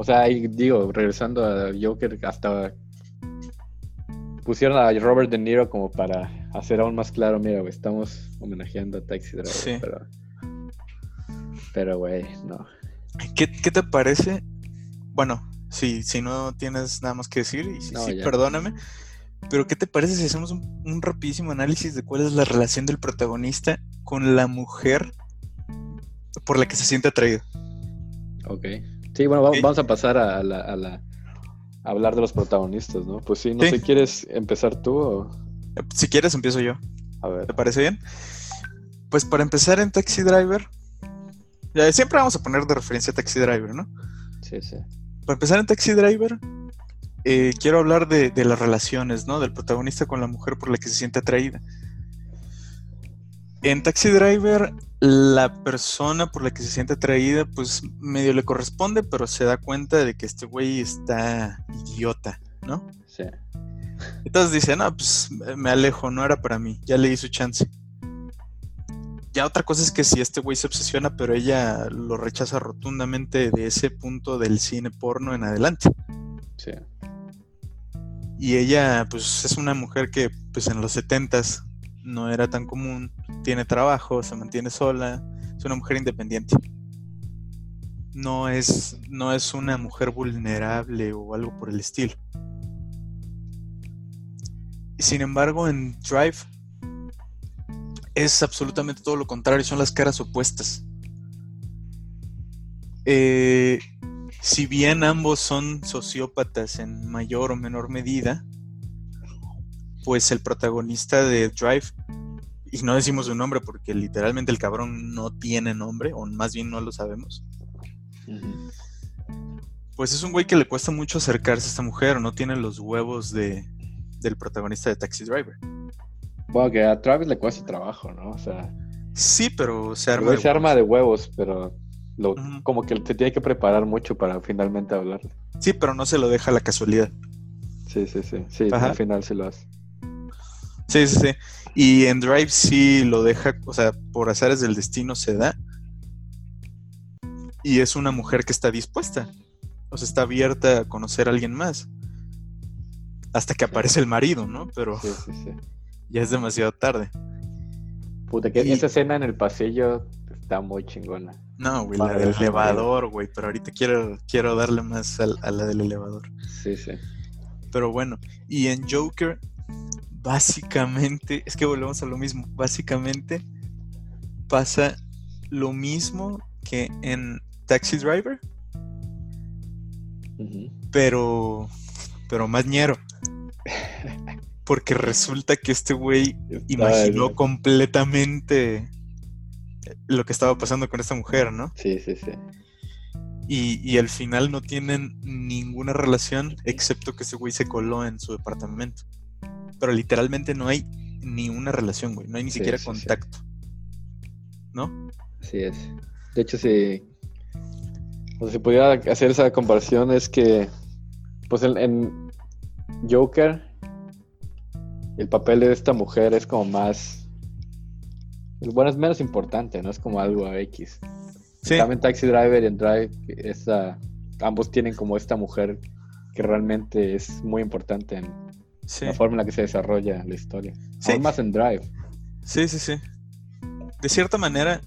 O sea, ahí digo, regresando a Joker, hasta pusieron a Robert De Niro como para hacer aún más claro, mira, güey, estamos homenajeando a Taxi Driver, sí. pero... Pero, güey, no. ¿Qué, te parece? Bueno, si, si no tienes nada más que decir, y sí, perdóname, pero ¿qué te parece si hacemos un, un rapidísimo análisis de cuál es la relación del protagonista con la mujer por la que se siente atraído? Ok. Sí, bueno, vamos, a pasar a, la, hablar de los protagonistas, ¿no? Pues sí, no sé, ¿quieres empezar tú o...? Si quieres, empiezo yo. A ver. ¿Te parece bien? Pues para empezar en Taxi Driver, ya, siempre vamos a poner de referencia a Taxi Driver, ¿no? Sí, sí. Para empezar en Taxi Driver, eh, quiero hablar de, de, las relaciones, ¿no? Del protagonista con la mujer por la que se siente atraída. En Taxi Driver, la persona por la que se siente atraída, pues medio le corresponde, pero se da cuenta de que este güey está idiota, ¿no? Sí. Entonces dice, no, pues me alejo, no era para mí, ya le di su chance. Ya otra cosa es que si este güey se obsesiona, pero ella lo rechaza rotundamente de ese punto del cine porno en adelante. Sí. Y ella, pues es una mujer que, pues en los setentas no era tan común, tiene trabajo, se mantiene sola, es una mujer independiente. No es, no es una mujer vulnerable o algo por el estilo. Sin embargo, en Drive es absolutamente todo lo contrario, son las caras opuestas. Eh, si bien ambos son sociópatas en mayor o menor medida, pues el protagonista de Drive, y no decimos su nombre porque literalmente el cabrón no tiene nombre, o más bien no lo sabemos. Pues es un güey que le cuesta mucho acercarse a esta mujer, no tiene los huevos de, del protagonista de Taxi Driver. Bueno, que a Travis le cuesta trabajo, ¿no? O sea. Sí, pero se arma. De se arma de huevos, pero como que se tiene que preparar mucho para finalmente hablarle. Sí, pero no se lo deja a la casualidad. Sí, sí, sí. Sí, al final sí lo hace. Sí, sí, sí. Y en Drive sí lo deja, o sea, por azares del destino se da. y es una mujer que está dispuesta, o sea, está abierta a conocer a alguien más. Hasta que aparece el marido, ¿no? Pero Sí, sí, sí. ya es demasiado tarde. Puta, que Y- esa escena en el pasillo está muy chingona. No, güey, la del elevador, güey, pero ahorita quiero, quiero darle más al- a, la del elevador. Sí, sí. Pero bueno, y en Joker, básicamente, es que volvemos a lo mismo, básicamente pasa lo mismo que en Taxi Driver, pero, pero más ñero. Porque resulta que este güey imaginó completamente lo que estaba pasando con esta mujer, ¿no? Sí, sí, sí. Y, y al final no tienen ninguna relación excepto que ese güey se coló en su departamento. Pero literalmente no hay ni una relación, güey. No hay ni Sí, siquiera sí, sí. contacto. ¿No? Así es. De hecho, si, si pudiera hacer esa comparación, es que, pues en, en Joker, el papel de esta mujer es como más. Bueno, es menos importante, ¿no? Es como algo X. Sí. También Taxi Driver y en Drive, esa, ambos tienen como esta mujer que realmente es muy importante en Sí. la forma en la que se desarrolla la historia. Sí. Aún más en Drive. Sí, sí, sí. De cierta manera,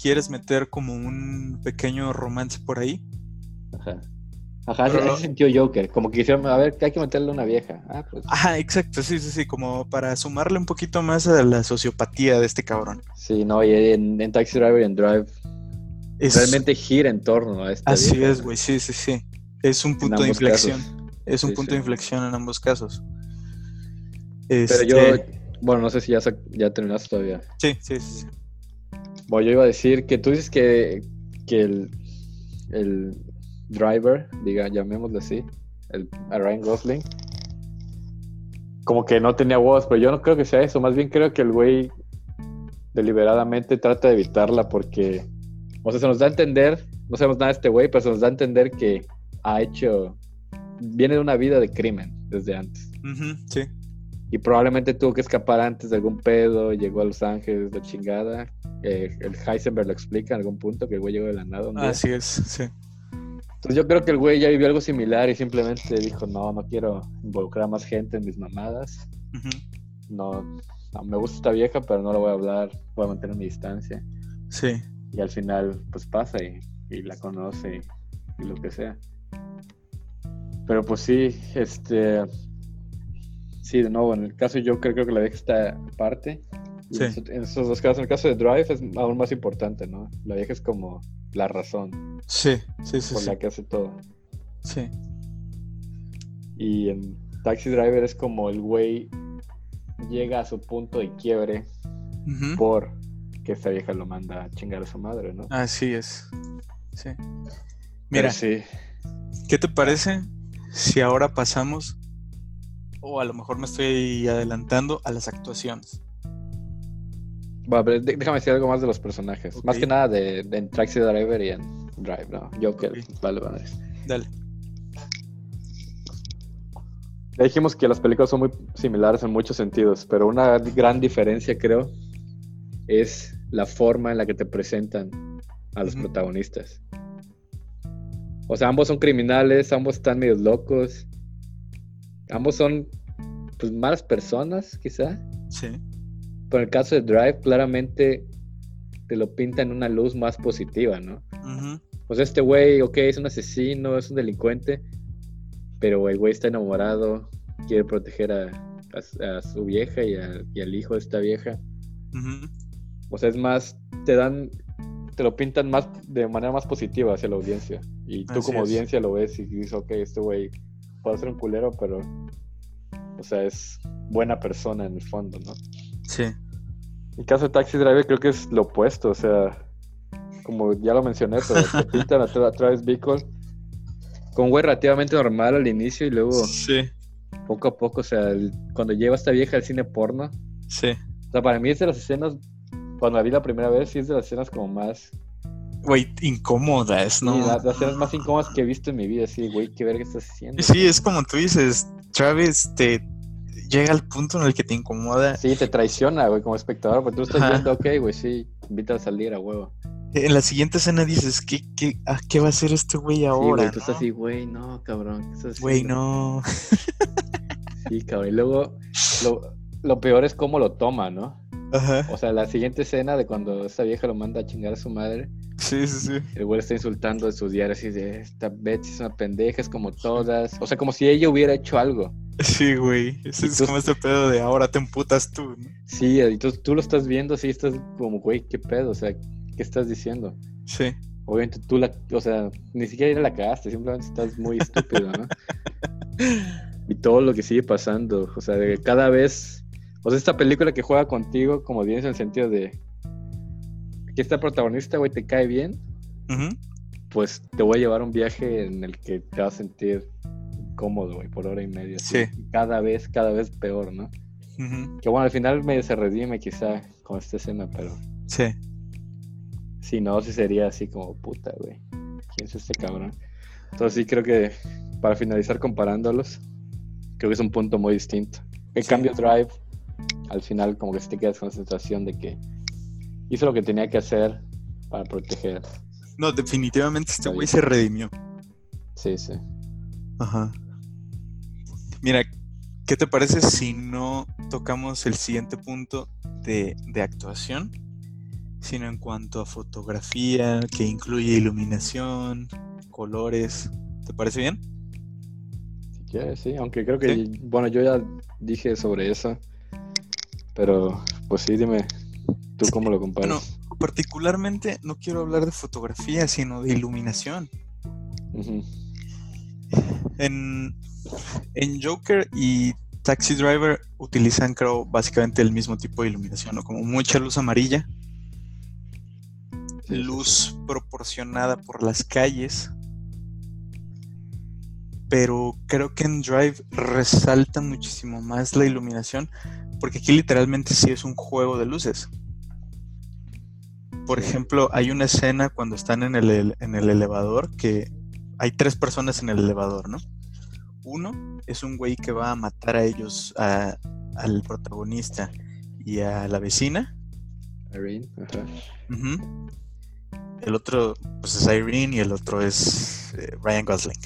quieres meter como un pequeño romance por ahí. Ajá. Ajá, Pero así sintió Joker. Como que quisieron, a ver, que hay que meterle una vieja. Ah, pues Ajá, exacto, sí, sí, sí. Como para sumarle un poquito más a la sociopatía de este cabrón. sí, no, y en, en Taxi Driver y en Drive Es, realmente gira en torno a esta Así vieja, es, güey, sí, sí, sí. Es un punto de inflexión. casos. Es un Sí, punto sí. de inflexión en ambos casos. Pero Este, yo, bueno, no sé si ya, ya terminaste todavía. Sí, sí, sí. Bueno, yo iba a decir que tú dices que, que el, el driver, diga, llamémosle así, el, a Ryan Gosling, como que no tenía voz, pero yo no creo que sea eso. Más bien creo que el güey deliberadamente trata de evitarla porque, o sea, se nos da a entender, no sabemos nada de este güey, pero se nos da a entender que ha hecho, viene de una vida de crimen desde antes. Sí. Y probablemente tuvo que escapar antes de algún pedo, llegó a Los Ángeles de chingada. Eh, el Heisenberg lo explica en algún punto, que el güey llegó de la nada. día. Así es, sí. Entonces yo creo que el güey ya vivió algo similar y simplemente dijo, no, no quiero involucrar a más gente en mis mamadas. No, no, me gusta esta vieja, pero no la voy a hablar, voy a mantener mi distancia. Sí. Y al final, pues pasa y, y la conoce y, y lo que sea. Pero pues sí, este... Sí, de nuevo, en el caso de Joker creo que la vieja está aparte. Sí. en, esos, dos casos, en el caso de Drive es aún más importante, ¿no? La vieja es como la razón Sí, sí, sí. por Sí. la que hace todo. sí. Y en Taxi Driver es como el güey llega a su punto de quiebre Ujú, por que esta vieja lo manda a chingar a su madre, ¿no? Así es. Sí. Mira, sí. ¿qué te parece si ahora pasamos, o a lo mejor me estoy adelantando, a las actuaciones? Va, pero déjame decir algo más de los personajes. Más que nada de, de en Taxi Driver y en Drive, ¿no? Joker, Ok. vale, vale. Dale. Ya dijimos que las películas son muy similares en muchos sentidos, pero una gran diferencia, creo, es la forma en la que te presentan a los protagonistas. O sea, ambos son criminales, ambos están medio locos, ambos son pues malas personas, quizá. Sí. Pero en el caso de Drive, claramente te lo pinta en una luz más positiva, ¿no? Ujú, O sea, este güey, ok, es un asesino, es un delincuente, pero el güey está enamorado, quiere proteger a, a- a su vieja y, a- y al hijo de esta vieja. O sea, es más, te dan, te lo pintan más de manera más positiva hacia la audiencia. Y tú Así como es. audiencia lo ves y dices, ok, este güey puede ser un culero, pero, o sea, es buena persona en el fondo, ¿no? Sí. En el caso de Taxi Driver creo que es lo opuesto, o sea, como ya lo mencioné, pero te pintan a, Tra- a Travis Bickle con un güey relativamente normal al inicio y luego Sí. poco a poco, o sea, el- cuando lleva a esta vieja al cine porno, Sí. o sea, para mí es de las escenas, cuando la vi la primera vez, sí es de las escenas como más, Güey, incómodas, ¿no? sí, las, las escenas más incómodas que he visto en mi vida, sí, güey, qué verga estás haciendo. Sí, es como tú dices, Travis te llega al punto en el que te incomoda. Sí, te traiciona, güey, como espectador, porque tú estás Ajá. viendo, ok, güey, sí, invita a salir a huevo. en la siguiente escena dices, ¿qué, qué, ¿qué va a hacer este güey ahora? Sí, güey, tú estás así, güey, no, cabrón. Güey, no. Sí, cabrón. Y luego, lo, lo, peor es cómo lo toma, ¿no? Ajá. O sea, la siguiente escena de cuando esta vieja lo manda a chingar a su madre. Sí, sí, sí. El güey está insultando en sus diarios y de esta Betsy es una pendeja, es como todas. O sea, como si ella hubiera hecho algo. Sí, güey. Es, es como este pedo de ahora te emputas tú, ¿no? Sí, y tú, tú lo estás viendo así, estás como, güey, ¿qué pedo? O sea, ¿qué estás diciendo? Sí. Obviamente tú la, o sea, ni siquiera la cagaste, simplemente estás muy estúpido, ¿no? y todo lo que sigue pasando, o sea, de cada vez, o sea, esta película que juega contigo, como bien en el sentido de que esta protagonista, güey, te cae bien, pues te voy a llevar un viaje en el que te vas a sentir cómodo, güey, por hora y media. Sí. Cada vez, cada vez peor, ¿no? Que bueno, al final me se redime quizá con esta escena, pero... Sí. Si no, sí sería así como puta, güey. ¿Quién es este cabrón? Entonces sí creo que para finalizar comparándolos, creo que es un punto muy distinto. El cambio Drive, al final como que se te quedas con la sensación de que hizo lo que tenía que hacer para proteger. No, definitivamente este güey se redimió. Sí, sí. Ajá. Mira, ¿qué te parece si no tocamos el siguiente punto de, de actuación? Sino en cuanto a fotografía, que incluye iluminación, colores. ¿Te parece bien? Si quieres, sí, aunque creo que, bueno, yo ya dije sobre eso, pero pues sí, dime, ¿tú cómo lo comparas? Bueno, particularmente no quiero hablar de fotografía, sino de iluminación. en, en Joker y Taxi Driver utilizan, creo, básicamente el mismo tipo de iluminación, ¿no? Como mucha luz amarilla, luz proporcionada por las calles. Pero creo que en Drive resalta muchísimo más la iluminación, porque aquí literalmente sí es un juego de luces. Por ejemplo, hay una escena cuando están en el, en el elevador que hay tres personas en el elevador, ¿no? Uno es un güey que va a matar a ellos, al protagonista y a la vecina. Irene, ajá. El otro pues es Irene y el otro es eh, Ryan Gosling.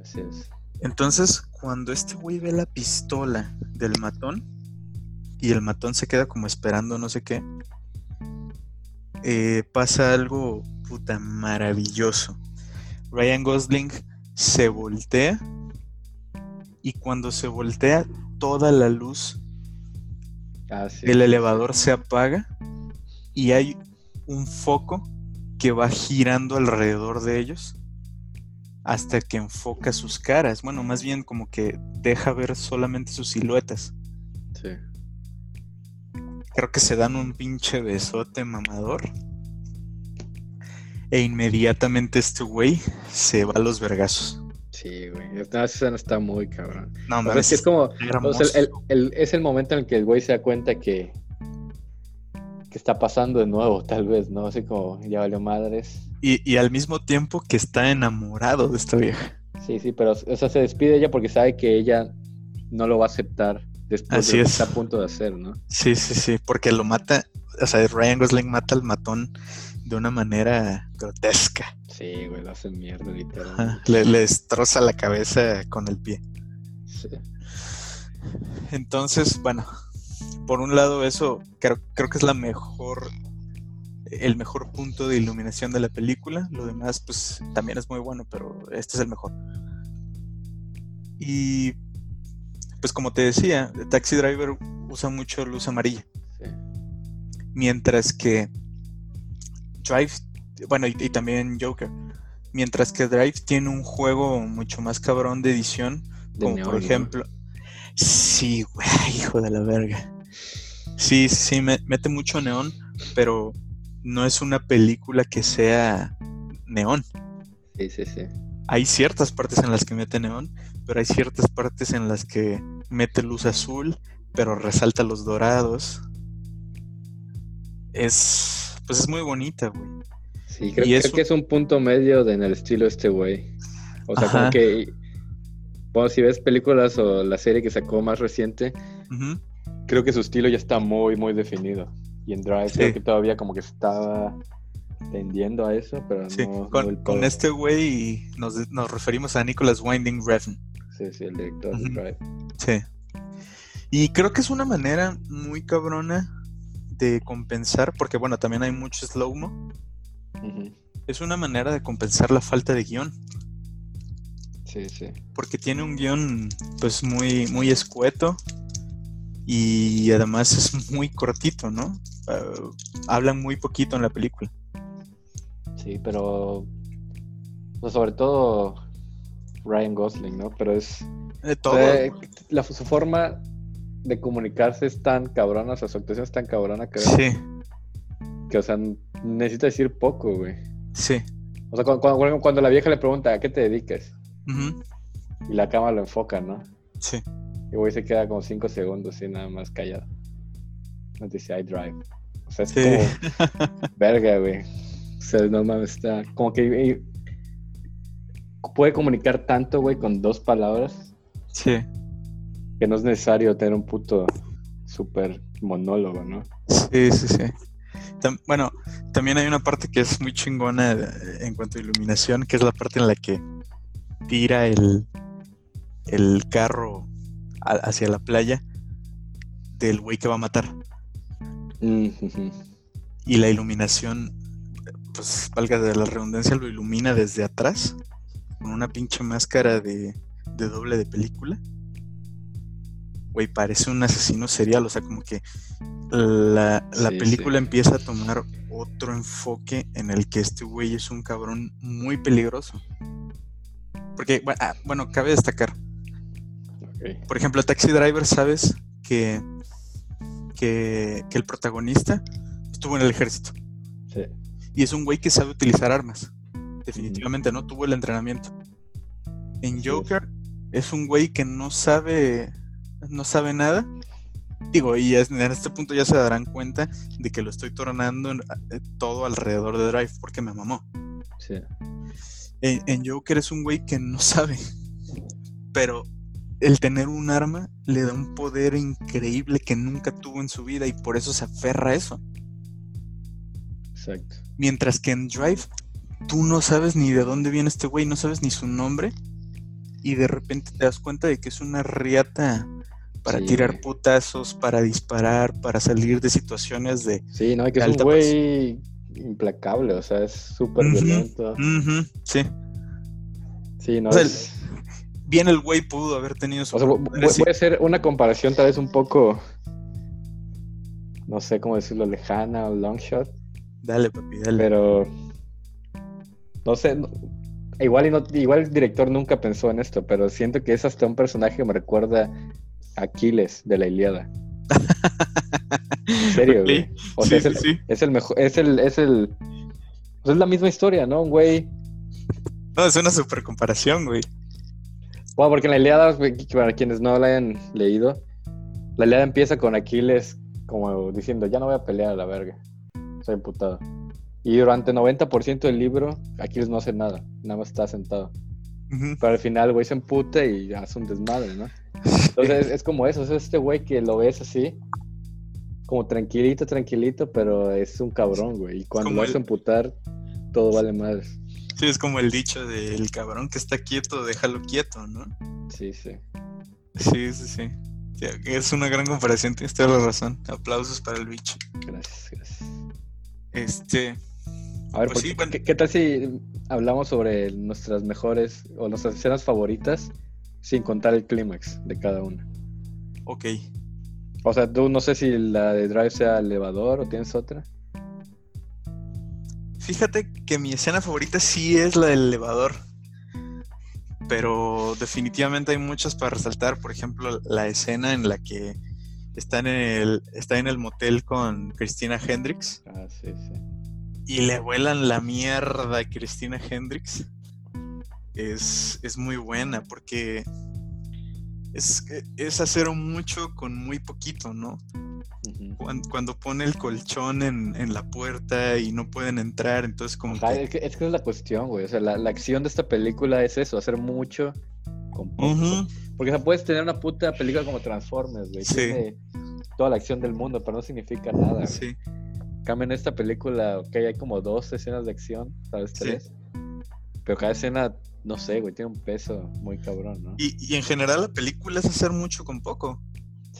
Así es. Entonces, cuando este güey ve la pistola del matón y el matón se queda como esperando no sé qué, eh, pasa algo puta maravilloso. Ryan Gosling se voltea y cuando se voltea toda la luz ah, del elevador se apaga y hay un foco que va girando alrededor de ellos hasta que enfoca sus caras. Bueno, más bien como que deja ver solamente sus siluetas. Sí. Creo que se dan un pinche besote mamador. E inmediatamente este güey se va a los vergazos. Sí, güey. Esta escena está muy cabrón. No, es, es como. es el momento en el que el güey se da cuenta que. que está pasando de nuevo, tal vez, ¿no? Así como ya valió madres. Y, y al mismo tiempo que está enamorado de esta vieja. Sí, sí, pero o sea, se despide ella porque sabe que ella no lo va a aceptar después de lo que está a punto de hacer, ¿no? Sí, sí, sí, porque lo mata, o sea, Ryan Gosling mata al matón de una manera grotesca. Sí, güey, lo hace mierda, literal. Le, destroza la cabeza con el pie. Sí. Entonces, bueno, por un lado eso creo, creo que es la mejor el mejor punto de iluminación de la película. Lo demás, pues, también es muy bueno, pero este es el mejor. Y, pues, como te decía, Taxi Driver usa mucho luz amarilla. Sí. Mientras que Drive, bueno, y, también Joker. Mientras que Drive tiene un juego mucho más cabrón de edición, como por ejemplo. Sí, güey, hijo de la verga. Sí, sí, mete mucho neón, pero no es una película que sea neón. Sí, sí, sí. Hay ciertas partes en las que mete neón, pero hay ciertas partes en las que mete luz azul, pero resalta los dorados. Es pues es muy bonita, güey. Sí, creo, que es un punto medio en el estilo este güey. O sea, como que. Bueno, si ves películas o la serie que sacó más reciente, creo que su estilo ya está muy, muy definido. Y en Drive creo que todavía como que estaba tendiendo a eso, pero no, con, este güey nos, referimos a Nicholas Winding Refn. Sí, sí, el director de Drive. Sí. Y creo que es una manera muy cabrona de compensar, porque bueno, también hay mucho slow-mo. Es una manera de compensar la falta de guion. Sí, sí. Porque tiene un guion pues muy, muy escueto y además es muy cortito, ¿no? Uh, hablan muy poquito en la película. Sí, pero pues, sobre todo Ryan Gosling, ¿no? Pero es... De todo. la, su forma de comunicarse es tan cabrona, o sea, su actuación es tan cabrona que... Sí. Que, o sea, necesita decir poco, güey. Sí. O sea, cuando, la vieja le pregunta, ¿a qué te dedicas? Y la cámara lo enfoca, ¿no? Sí. Y güey se queda como cinco segundos y nada más callado. No dice, I drive. O sea, es como... verga, güey. O sea, no mames, está... Como que... Puede comunicar tanto, güey, con dos palabras. Sí que no es necesario tener un puto super monólogo, ¿no? Sí, sí, sí. bueno, también hay una parte que es muy chingona en cuanto a iluminación, que es la parte en la que tira el, el carro hacia la playa del güey que va a matar. Y la iluminación, pues valga de la redundancia, lo ilumina desde atrás con una pinche máscara de, de doble de película güey, parece un asesino serial, o sea, como que la, película empieza a tomar otro enfoque en el que este güey es un cabrón muy peligroso. Porque, ah, bueno, cabe destacar. Por ejemplo, Taxi Driver, ¿sabes? Que, que, el protagonista estuvo en el ejército. Sí. Y es un güey que sabe utilizar armas. Definitivamente, ¿no? Tuvo el entrenamiento. En Joker es un güey que no sabe no sabe nada. Digo, y en este punto ya se darán cuenta de que lo estoy tornando eh, todo alrededor de Drive porque me mamó. Sí. En, Joker es un güey que no sabe, pero el tener un arma le da un poder increíble que nunca tuvo en su vida y por eso se aferra a eso. Exacto. Mientras que en Drive tú no sabes ni de dónde viene este güey, no sabes ni su nombre y de repente te das cuenta de que es una riata para tirar putazos, para disparar, para salir de situaciones de. Sí, no, hay que es un güey implacable, o sea, es súper violento. sí. Sí, no. Bien, el güey pudo haber tenido su. O sea, voy, a hacer una comparación, tal vez un poco. No sé cómo decirlo, lejana o long shot. Dale, papi, dale. Pero. No sé. igual, y no, igual el director nunca pensó en esto, pero siento que es hasta un personaje que me recuerda Aquiles de la Iliada. en serio, güey. O sea, es, el, es el mejor, es el, es el, pues es la misma historia, ¿no? Un güey. No, es una super comparación, güey. Bueno, porque en la Iliada, para quienes no la hayan leído, la Iliada empieza con Aquiles como diciendo, ya no voy a pelear a la verga. Soy imputado. Y durante 90% del libro, Aquiles no hace nada, nada más está sentado. Pero al final, güey, se emputa y hace un desmadre, ¿no? Entonces es, como eso, es este güey que lo ves así, como tranquilito, tranquilito, pero es un cabrón, güey. Y cuando lo hace emputar, todo vale más. Sí, es como el dicho del cabrón que está quieto, déjalo quieto, ¿no? Sí, sí. Sí, sí, sí. es una gran comparación, tienes toda la razón. Aplausos para el bicho. Gracias, gracias. Este. A ver, pues ¿qué, tal si hablamos sobre nuestras mejores o nuestras escenas favoritas sin contar el clímax de cada una? Ok. O sea, tú no sé si la de Drive sea elevador o tienes otra. Fíjate que mi escena favorita sí es la del elevador. Pero definitivamente hay muchas para resaltar. Por ejemplo, la escena en la que está en el, está en el motel con Christina Hendricks. Ah, sí, sí y le vuelan la mierda a Cristina Hendricks es, muy buena porque es, es, hacer mucho con muy poquito, ¿no? Cuando, pone el colchón en, la puerta y no pueden entrar, entonces como que... Es, que... es la cuestión, güey. O sea, la, acción de esta película es eso, hacer mucho con poco. Porque o puedes tener una puta película como Transformers, güey. Tiene toda la acción del mundo, pero no significa nada. Sí. cambio en esta película, que hay como dos escenas de acción, ¿sabes? Tres. Pero cada escena, no sé, güey, tiene un peso muy cabrón, ¿no? Y, y en general la película es hacer mucho con poco.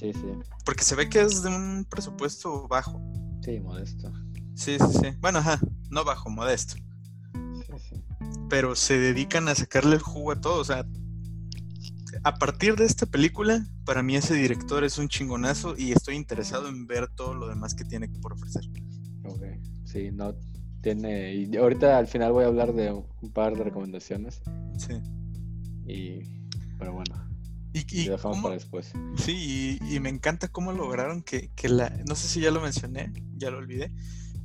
Sí, sí. Porque se ve que es de un presupuesto bajo. Sí, modesto. Sí, sí, sí. Bueno, ajá, no bajo, modesto. Sí, sí. Pero se dedican a sacarle el jugo a todo. O sea, a partir de esta película, para mí ese director es un chingonazo y estoy interesado en ver todo lo demás que tiene por ofrecer. Ok. Sí, no tiene. Y ahorita al final voy a hablar de un par de recomendaciones. Sí. Y. Pero bueno. Y, y lo dejamos cómo- para después. Sí, y, y me encanta cómo lograron que, que la, no sé si ya lo mencioné, ya lo olvidé,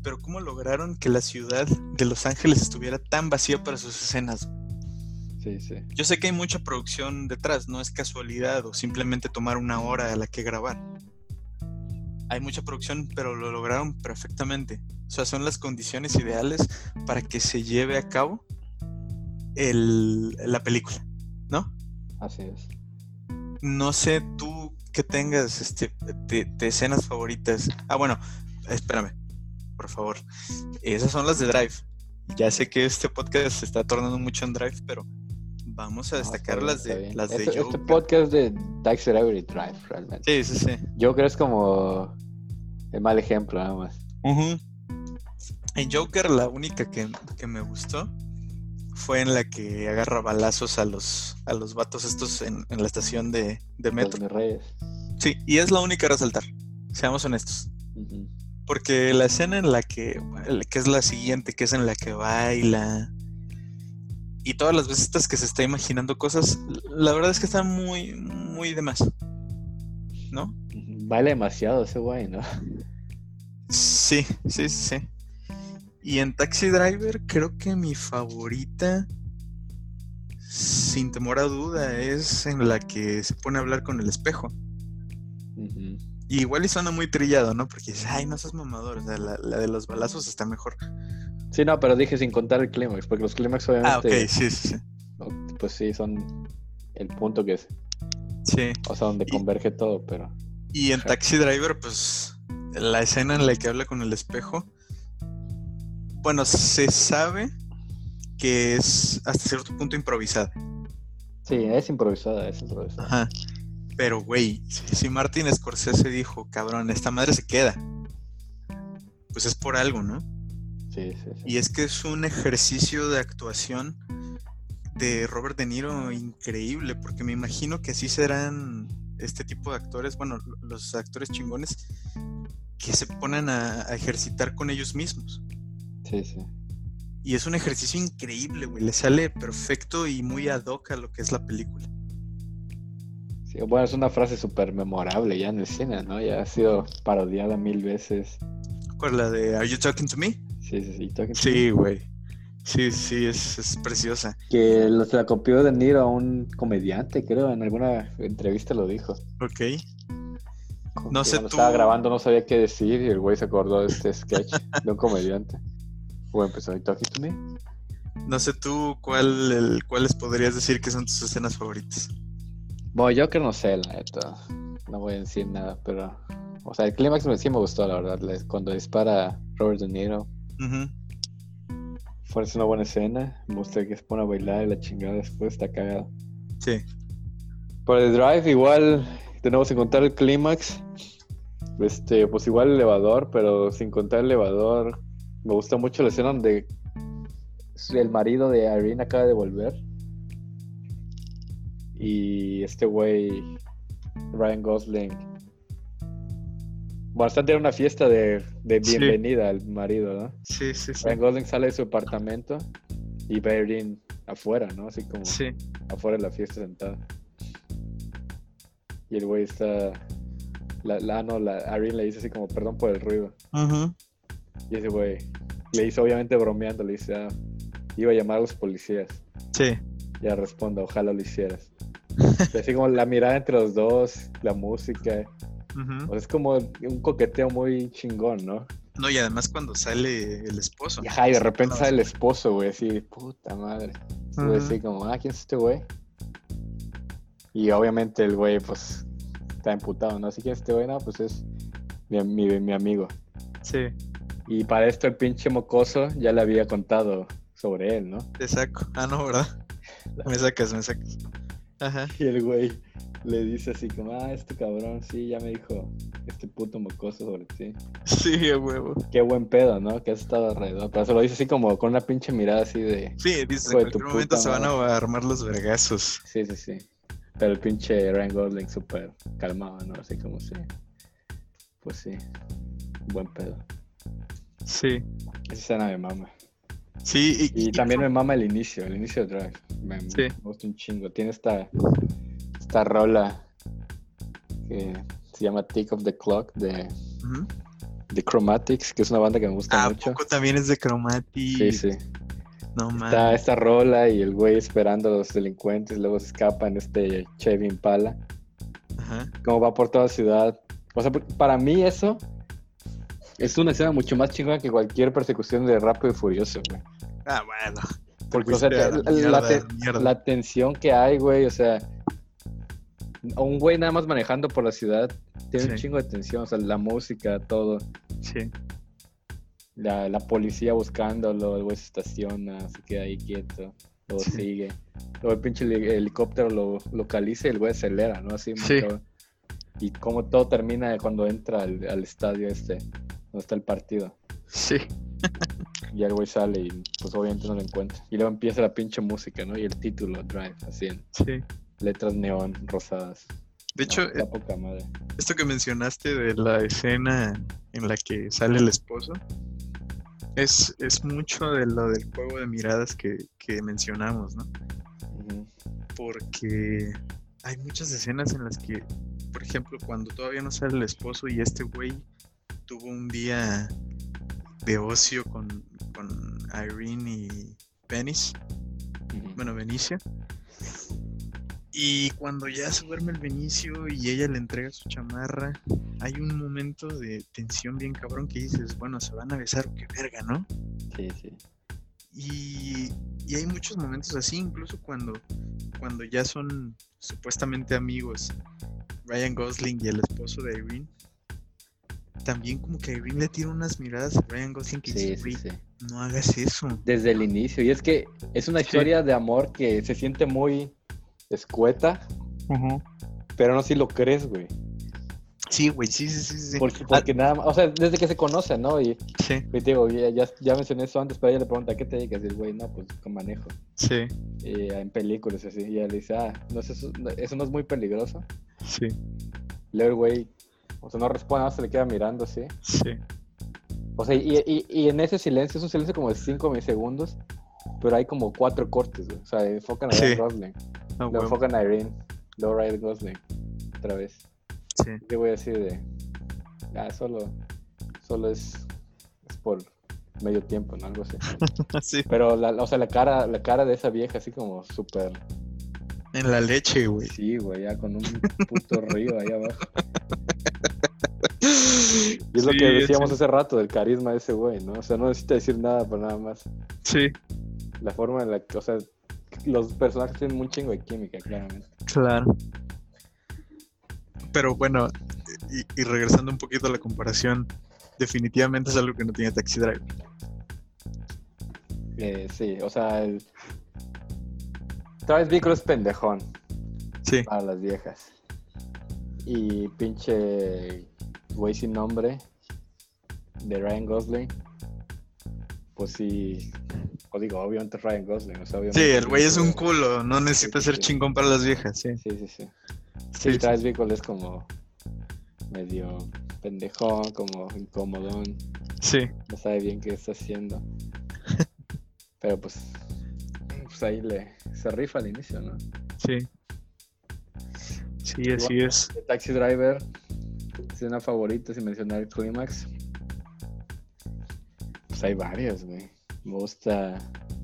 pero cómo lograron que la ciudad de Los Ángeles estuviera tan vacía para sus escenas. Sí, sí. Yo sé que hay mucha producción detrás, no es casualidad o simplemente tomar una hora a la que grabar. Hay mucha producción, pero lo lograron perfectamente. O sea, son las condiciones ideales para que se lleve a cabo el- la película, ¿no? Así es. No sé tú que tengas este, de, de escenas favoritas. Ah, bueno, espérame, por favor. Esas son las de Drive. Ya sé que este podcast se está tornando mucho en Drive, pero vamos a No, está destacar bien, las de este, este Joker. podcast de Dark Celebrity Drive, realmente. Sí, sí, sí. Joker es como el mal ejemplo, nada más. En Joker, la única que, que me gustó fue en la que agarra balazos a los, a los vatos estos en, en la estación de, de metro. mis reyes. Sí, y es la única a resaltar. Seamos honestos. Porque la escena en la que, que es la siguiente, que es en la que baila, y todas las veces estas que se está imaginando cosas, la verdad es que están muy, muy de más. ¿No? Baila demasiado ese güey, ¿no? Sí, sí, sí. Y en Taxi Driver creo que mi favorita, sin temor a duda, es en la que se pone a hablar con el espejo. Y igual y suena muy trillado, ¿no? Porque dices, ay, no seas mamador, o sea, la, la de los balazos está mejor. Sí, no, pero dije sin contar el clímax, porque los clímax obviamente, Ah, ok, sí, sí, sí. pues sí, son el punto que es, Sí. o sea, donde Y- converge todo, pero Y en. Taxi Driver, pues la escena en la que habla con el espejo, bueno, se sabe que es hasta cierto punto improvisada. sí, es improvisada, es improvisada. Ajá. Pero, güey, si Martin Scorsese dijo, cabrón, esta madre se queda, pues es por algo, ¿no? Sí, sí, sí. Y es que es un ejercicio de actuación de Robert De Niro increíble, porque me imagino que así serán este tipo de actores, bueno, los actores chingones que se ponen a, a ejercitar con ellos mismos. Sí, sí. Y es un ejercicio increíble, güey. Le sale perfecto y muy ad hoc a lo que es la película. Sí, Bueno, es una frase súper memorable ya en el cine, ¿no? Ya ha sido parodiada mil veces. ¿Cuál la de Are You Talking to Me? Sí, sí, sí. Talking to Sí, güey. Sí, sí, es, es preciosa. Que lo- se la copió de Niro a un comediante, creo, en alguna entrevista lo dijo. Ok. Como No sé tú- estaba grabando no sabía qué decir y el güey se acordó de este sketch de un comediante. Empezó a talking to me. No sé tú cuál, el, cuáles podrías decir que son tus escenas favoritas. Bueno, yo que no sé, la neta. No voy a decir nada, pero... O sea, el clímax sí me gustó, la verdad. Cuando dispara Robert De Niro. Ujú. Fue una buena escena. Me gusta que se pone a bailar y la chingada después está cagado. Sí. Por el drive, igual tenemos que contar el clímax. Este, pues igual el elevador, pero sin contar el elevador. Me gusta mucho la escena donde el marido de Irene acaba de volver. Y este güey, Ryan Gosling. Bueno, están teniendo una fiesta de, de Sí. bienvenida al marido, ¿no? Sí, sí, sí. Ryan Gosling sale de su apartamento y ve a Irene afuera, ¿no? Así como Sí. afuera de la fiesta sentada. Y el güey está. La, la, no, la Irene le dice así como, perdón por el ruido. Ujú. Y ese güey le dice, obviamente bromeando, le dice, ah, iba a llamar a los policías. Sí. Y ella responde, ojalá lo hicieras. Así como la mirada entre los dos, la música. Ujú. o sea, es como un coqueteo muy chingón, ¿no? No, y además cuando sale el esposo. Y, ajá, y de repente sale el esposo, güey, así, puta madre. Ujú. así como, ah, ¿quién es este güey? Y obviamente el güey, pues, está emputado, ¿no? Así que este güey, no, pues es mi, mi, mi amigo. Sí. Y para esto el pinche mocoso ya le había contado sobre él, ¿no? Te saco. Ah, no, ¿verdad? Me sacas, me sacas. Ajá. Y el güey le dice así como, ah, este cabrón, sí, ya me dijo este puto mocoso sobre ti. Sí, a huevo. Qué buen pedo, ¿no? Que has estado alrededor. Pero se lo dice así como con una pinche mirada así de... Sí, dice, en cualquier momento se van a armar los vergazos. Sí, sí, sí. Pero el pinche Ryan Gosling súper calmado, ¿no? Así como sí. Pues sí. Buen pedo. Sí. Esa escena me mama. Sí, y, Y también me mama el inicio, el inicio de Drive. Me, Sí. me gusta un chingo. Tiene esta, esta rola que se llama Tick of the Clock de, de Chromatics, que es una banda que me gusta ¿A mucho. poco también es de Chromatic? Sí, sí. No Está mames. esta rola y el güey esperando a los delincuentes, luego se escapa en este Chevy Impala. Ajá. Como va por toda la ciudad. O sea, para mí eso es una escena mucho más chingona que cualquier persecución de Rápido y Furioso, güey. Ah, bueno. Porque, o sea, la la, mierda, la te- mierda. la tensión que hay, güey, o sea, un güey nada más manejando por la ciudad tiene un chingo de tensión, o sea, la música, todo, Sí. la, la policía buscándolo, el güey se estaciona, se queda ahí quieto, Sí. sigue, luego el pinche heli- helicóptero lo localiza y el güey acelera, ¿no? Así, Sí. Y como todo termina cuando entra al, al estadio este, donde está el partido. Sí. Y el güey sale y pues obviamente no lo encuentra. Y luego empieza la pinche música, ¿no? Y el título, Drive, así en Sí. letras neón rosadas. De hecho, No, poca madre. esto que mencionaste de la escena en la que sale el esposo es, es mucho de lo del juego de miradas que, que mencionamos, ¿no? Porque hay muchas escenas en las que, por ejemplo, cuando todavía no sale el esposo y este güey tuvo un día de ocio con, con Irene y Venice, bueno, Benicio. Y cuando ya se duerme el Benicio y ella le entrega su chamarra, hay un momento de tensión bien cabrón que dices, bueno, se van a besar, qué verga, ¿no? Sí, sí. Y, y hay muchos momentos así, incluso cuando, cuando ya son supuestamente amigos, Ryan Gosling y el esposo de Irene. También como que Irene le tira unas miradas a Ryan Gosling que Sí, dice, sí, "Güey, sí. no hagas eso. Desde el inicio. Y es que es una historia de amor que se siente muy escueta, pero no si lo crees, güey. Sí, güey, sí, sí, sí, sí. Porque, porque nada más, o sea, desde que se conocen, ¿no? Y, Sí, y te digo, ya, ya, ya mencioné eso antes, pero ella le pregunta, ¿a qué te dedicas? Y el güey, no, pues con manejo. sí, Y, en películas así. Y ella le dice, ah, no, eso, eso no es muy peligroso. sí, luego el güey, o sea, no responde, nada más se le queda mirando así. sí. O sea, y, y, y en ese silencio, es un silencio como de 5 milisegundos, pero hay como cuatro cortes, güey. O sea, enfocan a Sí. Ryan Gosling, Ah, luego huevo. enfocan a Irene, luego Ryan Gosling, otra vez. Sí. Yo voy a decir de, ah, solo, solo es, es por medio tiempo, ¿no? Algo así. sí. Pero, la, o sea, la cara, la cara de esa vieja así como súper, En la leche, güey. sí, güey, ya con un puto río ahí abajo. Y es lo que decíamos sí. hace rato del carisma de ese güey, ¿no? O sea, no necesita decir nada, pero nada más. Sí, La forma en la que, o sea, los personajes tienen un chingo de química, claramente. claro. Pero bueno, y, y regresando un poquito a la comparación, definitivamente es algo que no tiene Taxi Driver. Eh, sí, o sea, el... Travis Bickle es pendejón Sí, para las viejas. Y pinche güey sin nombre de Ryan Gosling. Pues sí, o digo, obviamente Ryan Gosling. O sea, sí, el güey es un culo, no necesita Sí, ser sí. chingón para las viejas, sí. Sí, sí, sí. Sí, Sí, Travis Bickle es como medio pendejón, como incomodón. sí, no sabe bien qué está haciendo. Pero pues, pues ahí le se rifa al inicio, ¿no? sí. Sí, así es. Taxi Driver, escena favorita sin mencionar el clímax. Pues hay varias, güey. Me gusta.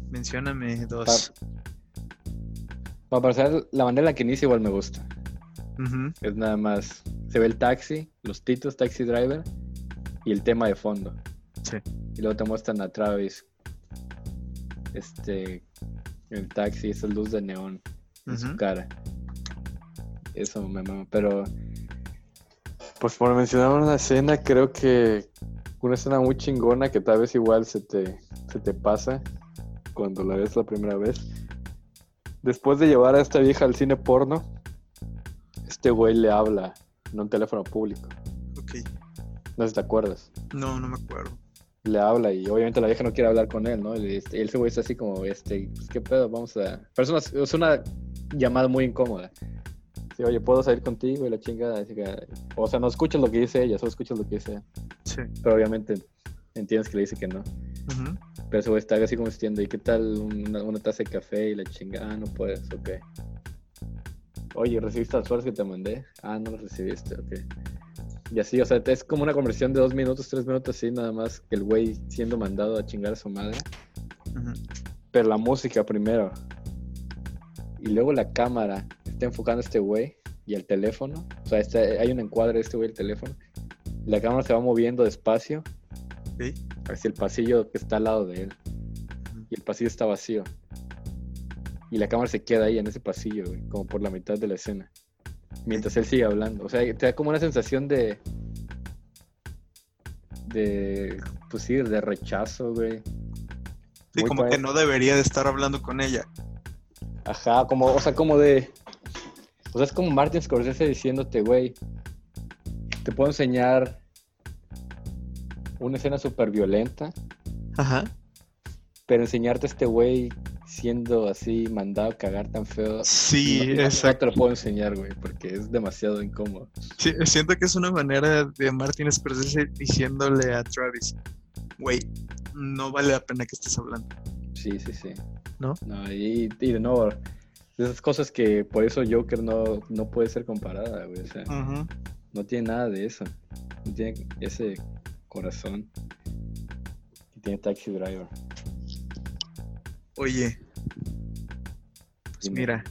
Mencióname dos. Para parecer, la manera en la que inicia igual me gusta. Es nada más. Se ve el taxi, los títulos Taxi Driver y el tema de fondo. Sí, Y luego te muestran a Travis. Este. El taxi, esa luz de neón en su cara. Eso me mama. Pero. Pues por mencionar una escena, creo que. una escena muy chingona que tal vez igual se te, se te pasa cuando la ves la primera vez. Después de llevar a esta vieja al cine porno, este güey le habla en un teléfono público. Ok. No sé si te acuerdas. No, no me acuerdo. Le habla y obviamente la vieja no quiere hablar con él, ¿no? Y este, ese güey está así como, este, pues, ¿qué pedo? Vamos a... Pero es una, es una llamada muy incómoda. Sí, oye, ¿puedo salir contigo? Y la chinga, así que- o sea, no escuchas lo que dice ella, solo escuchas lo que dice ella. Sí. Pero obviamente entiendes que le dice que no. Ujú. Pero ese güey está así como insistiendo, ¿y qué tal una, una taza de café? Y la chinga, ah, no puedes, ok. Oye, ¿recibiste las flores que te mandé? Ah, no las recibiste, ok. Y así, o sea, es como una conversión de dos minutos, tres minutos, así, nada más que el güey siendo mandado a chingar a su madre. Ujú. Pero la música primero. Y luego la cámara está enfocando a este güey y el teléfono. O sea, este- hay un encuadre de este güey el teléfono. La cámara se va moviendo despacio Ok. hacia el pasillo que está al lado de él. Y el pasillo está vacío. Y la cámara se queda ahí en ese pasillo, güey, como por la mitad de la escena. Mientras él sigue hablando. O sea, te da como una sensación de. De. Pues sí, de rechazo, güey. Sí, Muy como padre. que no debería de estar hablando con ella. Ajá, como, o sea, como de. O sea, es como Martin Scorsese diciéndote, güey. Te puedo enseñar una escena súper violenta, Ajá. pero enseñarte a este güey siendo así mandado a cagar tan feo. Sí, no, no- no exacto. te lo puedo enseñar, güey, porque es demasiado incómodo. Sí, siento que es una manera de Martin Scorsese diciéndole a Travis, güey, no vale la pena que estés hablando. Sí, sí, sí. ¿No? No, y, y de nuevo, esas cosas que por eso Joker no, no puede ser comparada, güey. O sea, no tiene nada de eso. No tiene ese corazón que tiene Taxi Driver. Oye, pues Dime. mira,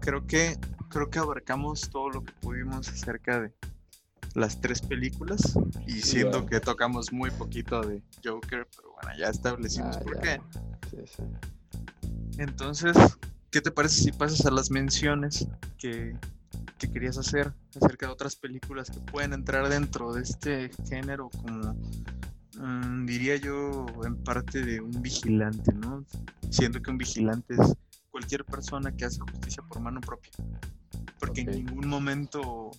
creo que creo que abarcamos todo lo que pudimos acerca de las tres películas y Sí, siento que tocamos muy poquito de Joker, pero bueno, ya establecimos Ah, por ya. qué. Sí, sí. Entonces, ¿qué te parece si pasas a las menciones que, que querías hacer acerca de otras películas que pueden entrar dentro de este género como, mm, diría yo, en parte de un vigilante, ¿no? Siendo que un vigilante es cualquier persona que hace justicia por mano propia. Porque en ningún momento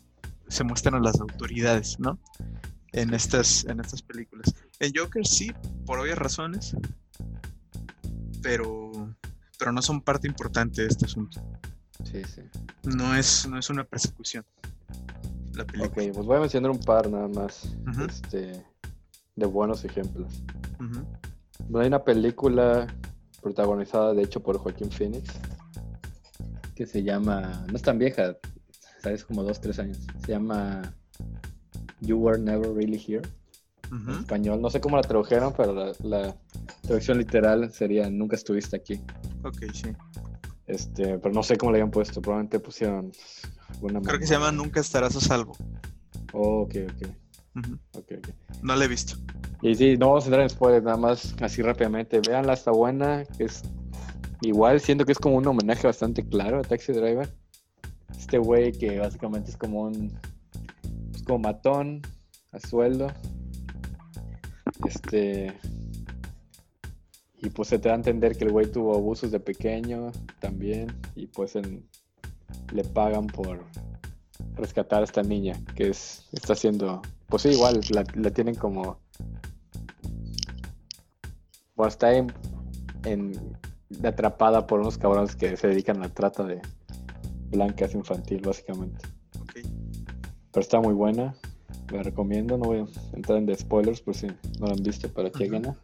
se muestran a las autoridades, ¿no? En estas, en estas películas. En Joker sí, por obvias razones, pero, pero no son parte importante de este asunto. Sí, sí. No es, no es una persecución. La Ok, película. pues voy a mencionar un par nada más este, de buenos ejemplos. Hay una película protagonizada, de hecho, por Joaquín Phoenix, que se llama, no es tan vieja, sabes, como dos, tres años. Se llama You Were Never Really Here. En español, no sé cómo la tradujeron, pero la, la traducción literal sería Nunca estuviste aquí. Ok, sí. Este, pero no sé cómo le habían puesto, probablemente pusieron alguna Creo que se llama. Nunca estarás a salvo. Oh, ok, ok, Ujú. ok, ok. No la he visto. Y sí, no vamos a entrar en spoilers, nada más así rápidamente. Veanla, está buena. que Es igual, siento que es como un homenaje bastante claro a Taxi Driver. Este güey que básicamente es como un. pues como matón a sueldo. Este. Y pues se te da a entender que el güey tuvo abusos de pequeño también. Y pues en- le pagan por rescatar a esta niña que es está haciendo. Pues sí, igual la, la tienen como bueno, está en, en- atrapada por unos cabrones que se dedican a la trata de blancas infantil, básicamente. Pero está muy buena. La recomiendo. No voy a entrar en spoilers por si no la han visto, pero chequenla.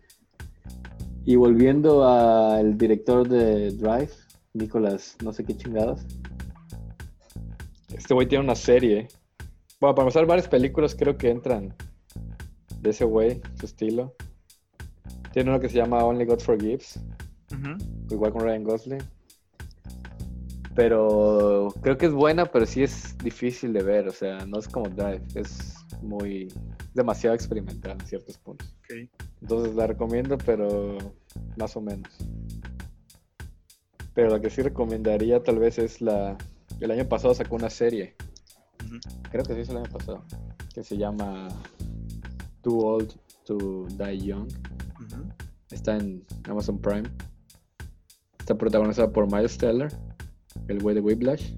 Y volviendo al director de Drive, Nicolás, no sé qué chingados. Este güey tiene una serie. Bueno, para empezar, varias películas creo que entran de ese güey, su estilo. Tiene uno que se llama Only God Forgives, Ujú. igual con Ryan Gosling. Pero creo que es buena, pero sí es difícil de ver. O sea, no es como Drive, es muy. demasiado experimental en ciertos puntos. Entonces la recomiendo, pero más o menos. Pero la que sí recomendaría tal vez es la... El año pasado sacó una serie, creo que sí es el año pasado, que se llama Too Old to Die Young. Está en Amazon Prime. Está protagonizada por Miles Teller, el güey de Whiplash.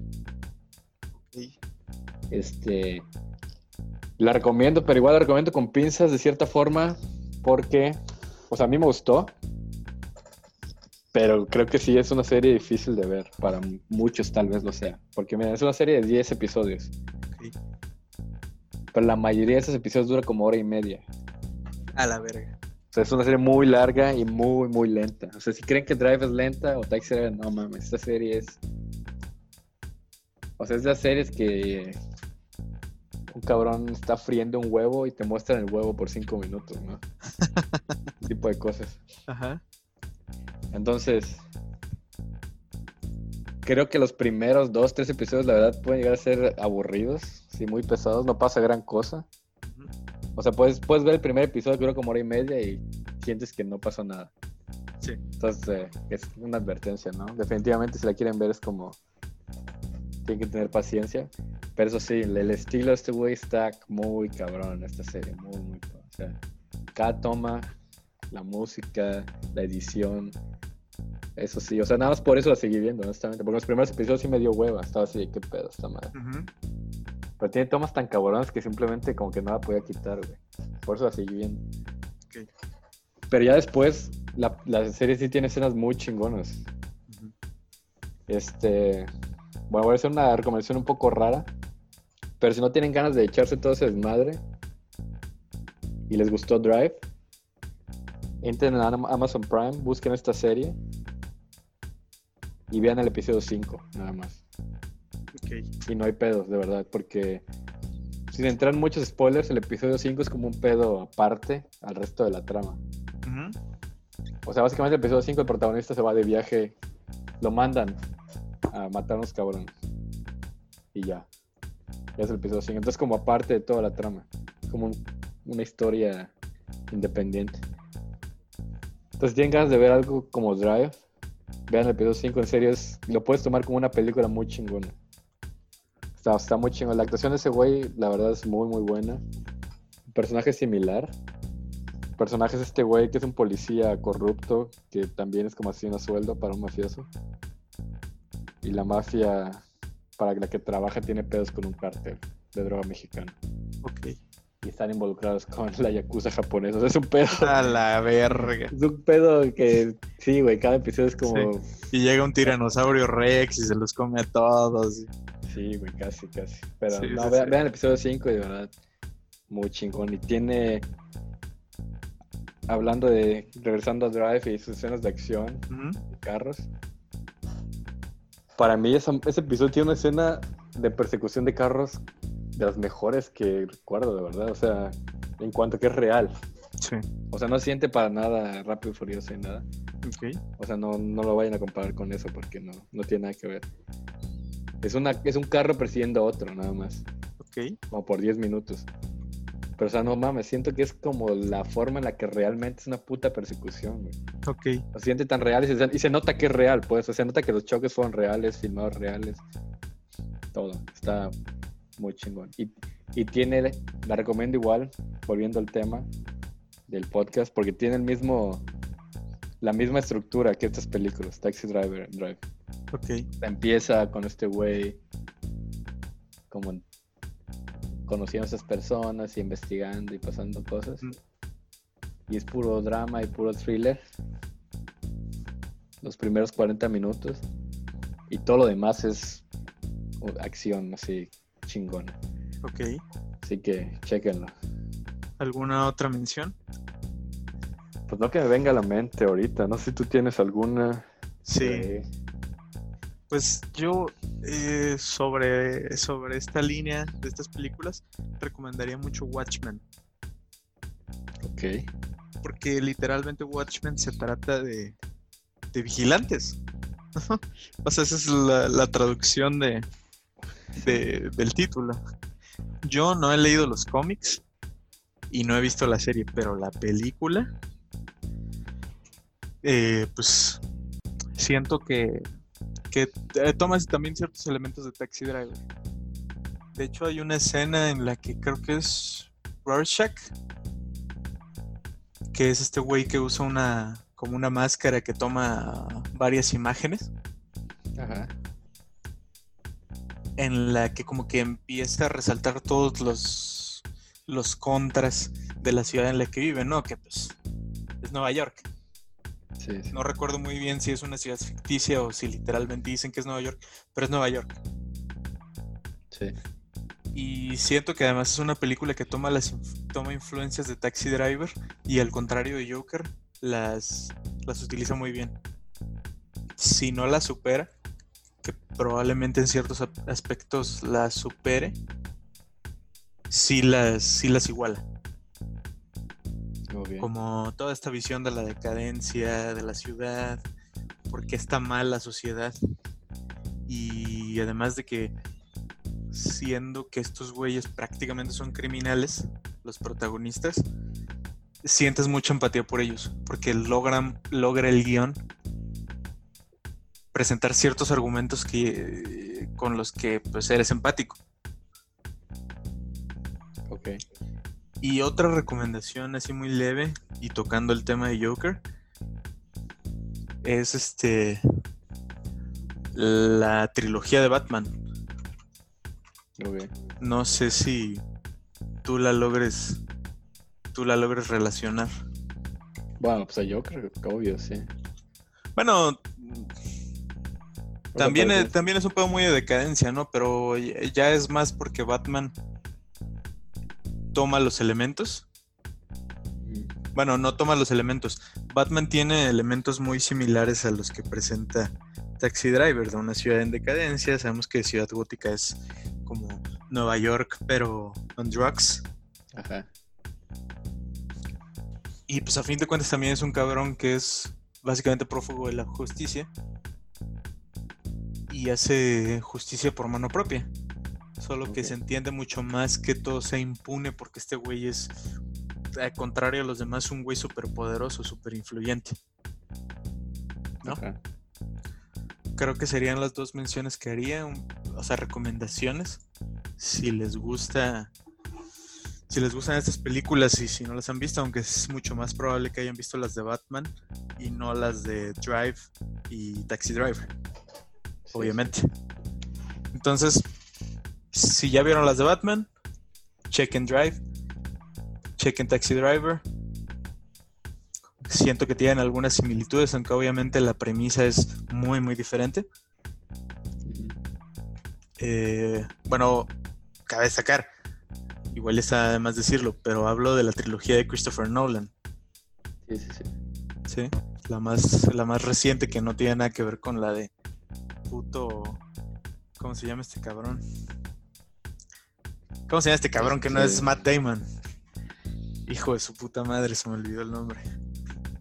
Este. La recomiendo, pero igual la recomiendo con pinzas de cierta forma, porque, o sea, a mí me gustó, pero creo que sí es una serie difícil de ver, para muchos tal vez lo sea, porque mira, es una serie de 10 episodios. Pero la mayoría de esos episodios dura como hora y media. A la verga. O sea, es una serie muy larga y muy, muy lenta. O sea, si creen que Drive es lenta o Taxi Driver, no mames, esta serie es... O sea, es de las series que un cabrón está friendo un huevo y te muestran el huevo por cinco minutos, ¿no? Ese tipo de cosas. Ajá. Entonces, creo que los primeros dos, tres episodios, la verdad, pueden llegar a ser aburridos, sí, muy pesados, no pasa gran cosa. O sea, puedes, puedes ver el primer episodio, creo como hora y media, y sientes que no pasó nada. Sí. Entonces, eh, es una advertencia, ¿no? Definitivamente, si la quieren ver, es como. Tienen que tener paciencia. Pero eso sí, el, estilo de este güey está muy cabrón en esta serie, muy, muy O sea, cada toma, la música, la edición, eso sí, o sea, nada más por eso la seguí viendo, honestamente. Porque los primeros episodios sí me dio hueva, estaba así, qué pedo esta madre. Pero tiene tomas tan cabronas que simplemente como que no la podía quitar, güey. Por eso la seguí viendo. Pero ya después, la, la, serie sí tiene escenas muy chingonas. Este. Bueno, voy a hacer una recomendación un poco rara. Pero si no tienen ganas de echarse todo ese desmadre y les gustó Drive, entren en Amazon Prime, busquen esta serie y vean el episodio 5, nada más. Y no hay pedos, de verdad, porque sin entrar en muchos spoilers, el episodio 5 es como un pedo aparte al resto de la trama. O sea, básicamente el episodio 5 el protagonista se va de viaje, lo mandan a matar a unos cabrones. Y ya es el episodio 5. Entonces, como aparte de toda la trama, como una historia independiente. Entonces, tienen ganas de ver algo como Drive, vean el episodio 5. En serio, lo puedes tomar como una película muy chingona. Está, está muy chingona. La actuación de ese güey, la verdad, es muy, muy buena. Personaje similar. Personaje es este güey que es un policía corrupto, que también es como así un sueldo para un mafioso. Y la mafia para la que trabaja tiene pedos con un cártel de droga mexicano. Ok. Y están involucrados con la yakuza japonesa. es un pedo. A la verga. Es un pedo que, sí, güey, cada episodio es como. Y llega un tiranosaurio Rex y se los come a todos. Sí, güey, casi, casi. Pero no, vean, el episodio 5 y de verdad, muy chingón. Y tiene. Hablando de. Regresando a Drive y sus escenas de acción, de carros para mí ese episodio tiene una escena de persecución de carros de las mejores que recuerdo, de verdad. O sea, en cuanto a que es real. Sí. O sea, no siente para nada rápido y furioso y nada. Ok. O sea, no, no lo vayan a comparar con eso porque no, no tiene nada que ver. Es, una, es un carro persiguiendo a otro, nada más. Ok. Como por 10 minutos. Pero, o sea, no mames, siento que es como la forma en la que realmente es una puta persecución, güey. Ok. Lo siente tan real y se, nota que es real, pues. O sea, se nota que los choques fueron reales, filmados reales. Todo. Está muy chingón. Y, y tiene, la recomiendo igual, volviendo al tema del podcast, porque tiene el mismo, la misma estructura que estas películas, Taxi Driver Drive. Ok. Empieza con este güey como conociendo a esas personas y investigando y pasando cosas. Y es puro drama y puro thriller. Los primeros 40 minutos. Y todo lo demás es acción así chingona. Ok. Así que chequenlo. ¿Alguna otra mención? Pues no que me venga a la mente ahorita. No sé si tú tienes alguna. Sí. Pues yo eh, sobre, sobre esta línea de estas películas recomendaría mucho Watchmen. Ok. Porque literalmente Watchmen se trata de, de vigilantes. o sea, esa es la, traducción de, de, del título. Yo no he leído los cómics y no he visto la serie, pero la película, eh, pues siento que que eh, tomas también ciertos elementos de Taxi Driver. De hecho, hay una escena en la que creo que es Rorschach que es este güey que usa una como una máscara que toma varias imágenes. Ajá. En la que como que empieza a resaltar todos los los contras de la ciudad en la que vive, ¿no? Que pues es Nueva York. Sí, No recuerdo muy bien si es una ciudad ficticia o si literalmente dicen que es Nueva York, pero es Nueva York. Sí. Y siento que además es una película que toma las toma influencias de Taxi Driver y al contrario de Joker, las, las utiliza muy bien. Si no la supera, que probablemente en ciertos aspectos la supere, sí las, sí las iguala. Como toda esta visión de la decadencia de la ciudad, porque está mal la sociedad. Y además de que siendo que estos güeyes prácticamente son criminales, los protagonistas, sientes mucha empatía por ellos, porque logran, logra el guion presentar ciertos argumentos que, con los que pues eres empático. Ok. Y otra recomendación así muy leve y tocando el tema de Joker es este la trilogía de Batman. No sé si tú la logres tú la logres relacionar. Bueno, pues yo creo que obvio, sí. Bueno, también, es, también es un poco muy de decadencia, ¿no? Pero ya es más porque Batman toma los elementos. Bueno, no toma los elementos. Batman tiene elementos muy similares a los que presenta Taxi Driver, de una ciudad en decadencia. Sabemos que Ciudad Gótica es como Nueva York, pero on drugs. Ajá. Y pues a fin de cuentas también es un cabrón que es básicamente prófugo de la justicia. Y hace justicia por mano propia. Solo que se entiende mucho más que todo sea impune porque este güey es, al contrario a los demás, un güey súper poderoso, súper influyente. ¿No? Creo que serían las dos menciones que haría, o sea, recomendaciones. Si les gusta si les gustan estas películas y si no las han visto, aunque es mucho más probable que hayan visto las de Batman y no las de Drive y Taxi Driver. Obviamente. Entonces, si ya vieron las de Batman, chequen Drive, chequen Taxi Driver. Siento que tienen algunas similitudes, aunque obviamente la premisa es muy, muy diferente. Eh, bueno, cabe destacar igual está además decirlo, pero hablo de la trilogía de Christopher Nolan. Sí, sí, sí. Sí, la más, la más reciente que no tiene nada que ver con la de puto. ¿Cómo se llama este cabrón? ¿Cómo se llama este cabrón que no es Matt Damon? Hijo de su puta madre, se me olvidó el nombre.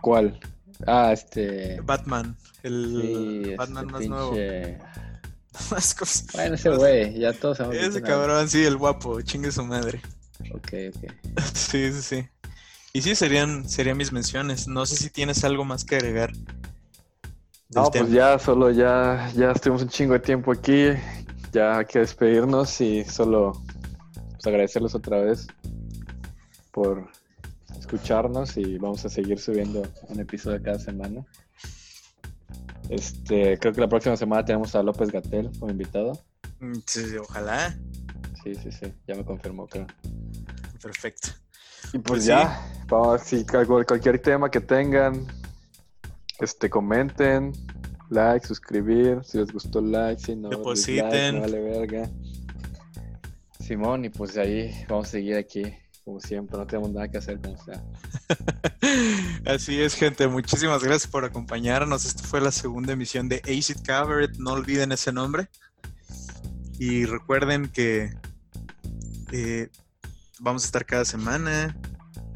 ¿Cuál? Ah, este. Batman, el Batman este más nuevo. Bueno, ese güey, ya todos sabemos. Ese cabrón, sí, el guapo, chingue su madre. Ok, ok. sí, sí, sí. Y sí, serían, serían mis menciones. No sé si tienes algo más que agregar. No, pues ya, solo ya, ya estuvimos un chingo de tiempo aquí. Ya hay que despedirnos y solo pues, agradecerles otra vez por escucharnos y vamos a seguir subiendo un episodio cada semana. Este, creo que la próxima semana tenemos a López Gatel como invitado. Mm, sí, ojalá. Sí, sí, sí, ya me confirmó, creo. Perfecto. Y pues, pues ya, vamos, si cualquier tema que tengan, este, comenten, like, suscribir, si les gustó like, si no, depositen. vale verga. Simón, y pues ahí vamos a seguir aquí como siempre, no tenemos nada que hacer como sea. Así es, gente. Muchísimas gracias por acompañarnos. Esta fue la segunda emisión de Acid Covered. No olviden ese nombre. Y recuerden que eh, vamos a estar cada semana.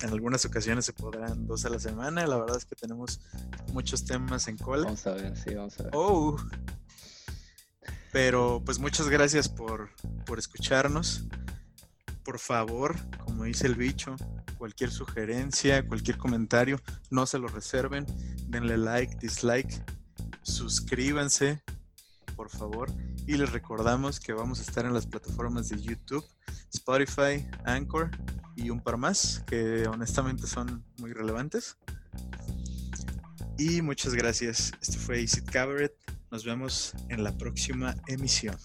En algunas ocasiones se podrán dos a la semana. La verdad es que tenemos muchos temas en cola. Vamos a ver, sí, vamos a ver. Oh. Pero pues muchas gracias por, por escucharnos por favor, como dice el bicho, cualquier sugerencia, cualquier comentario, no se lo reserven. Denle like, dislike, suscríbanse, por favor. Y les recordamos que vamos a estar en las plataformas de YouTube, Spotify, Anchor y un par más que honestamente son muy relevantes. Y muchas gracias. Este fue Isid Cabaret. Nos vemos en la próxima emisión.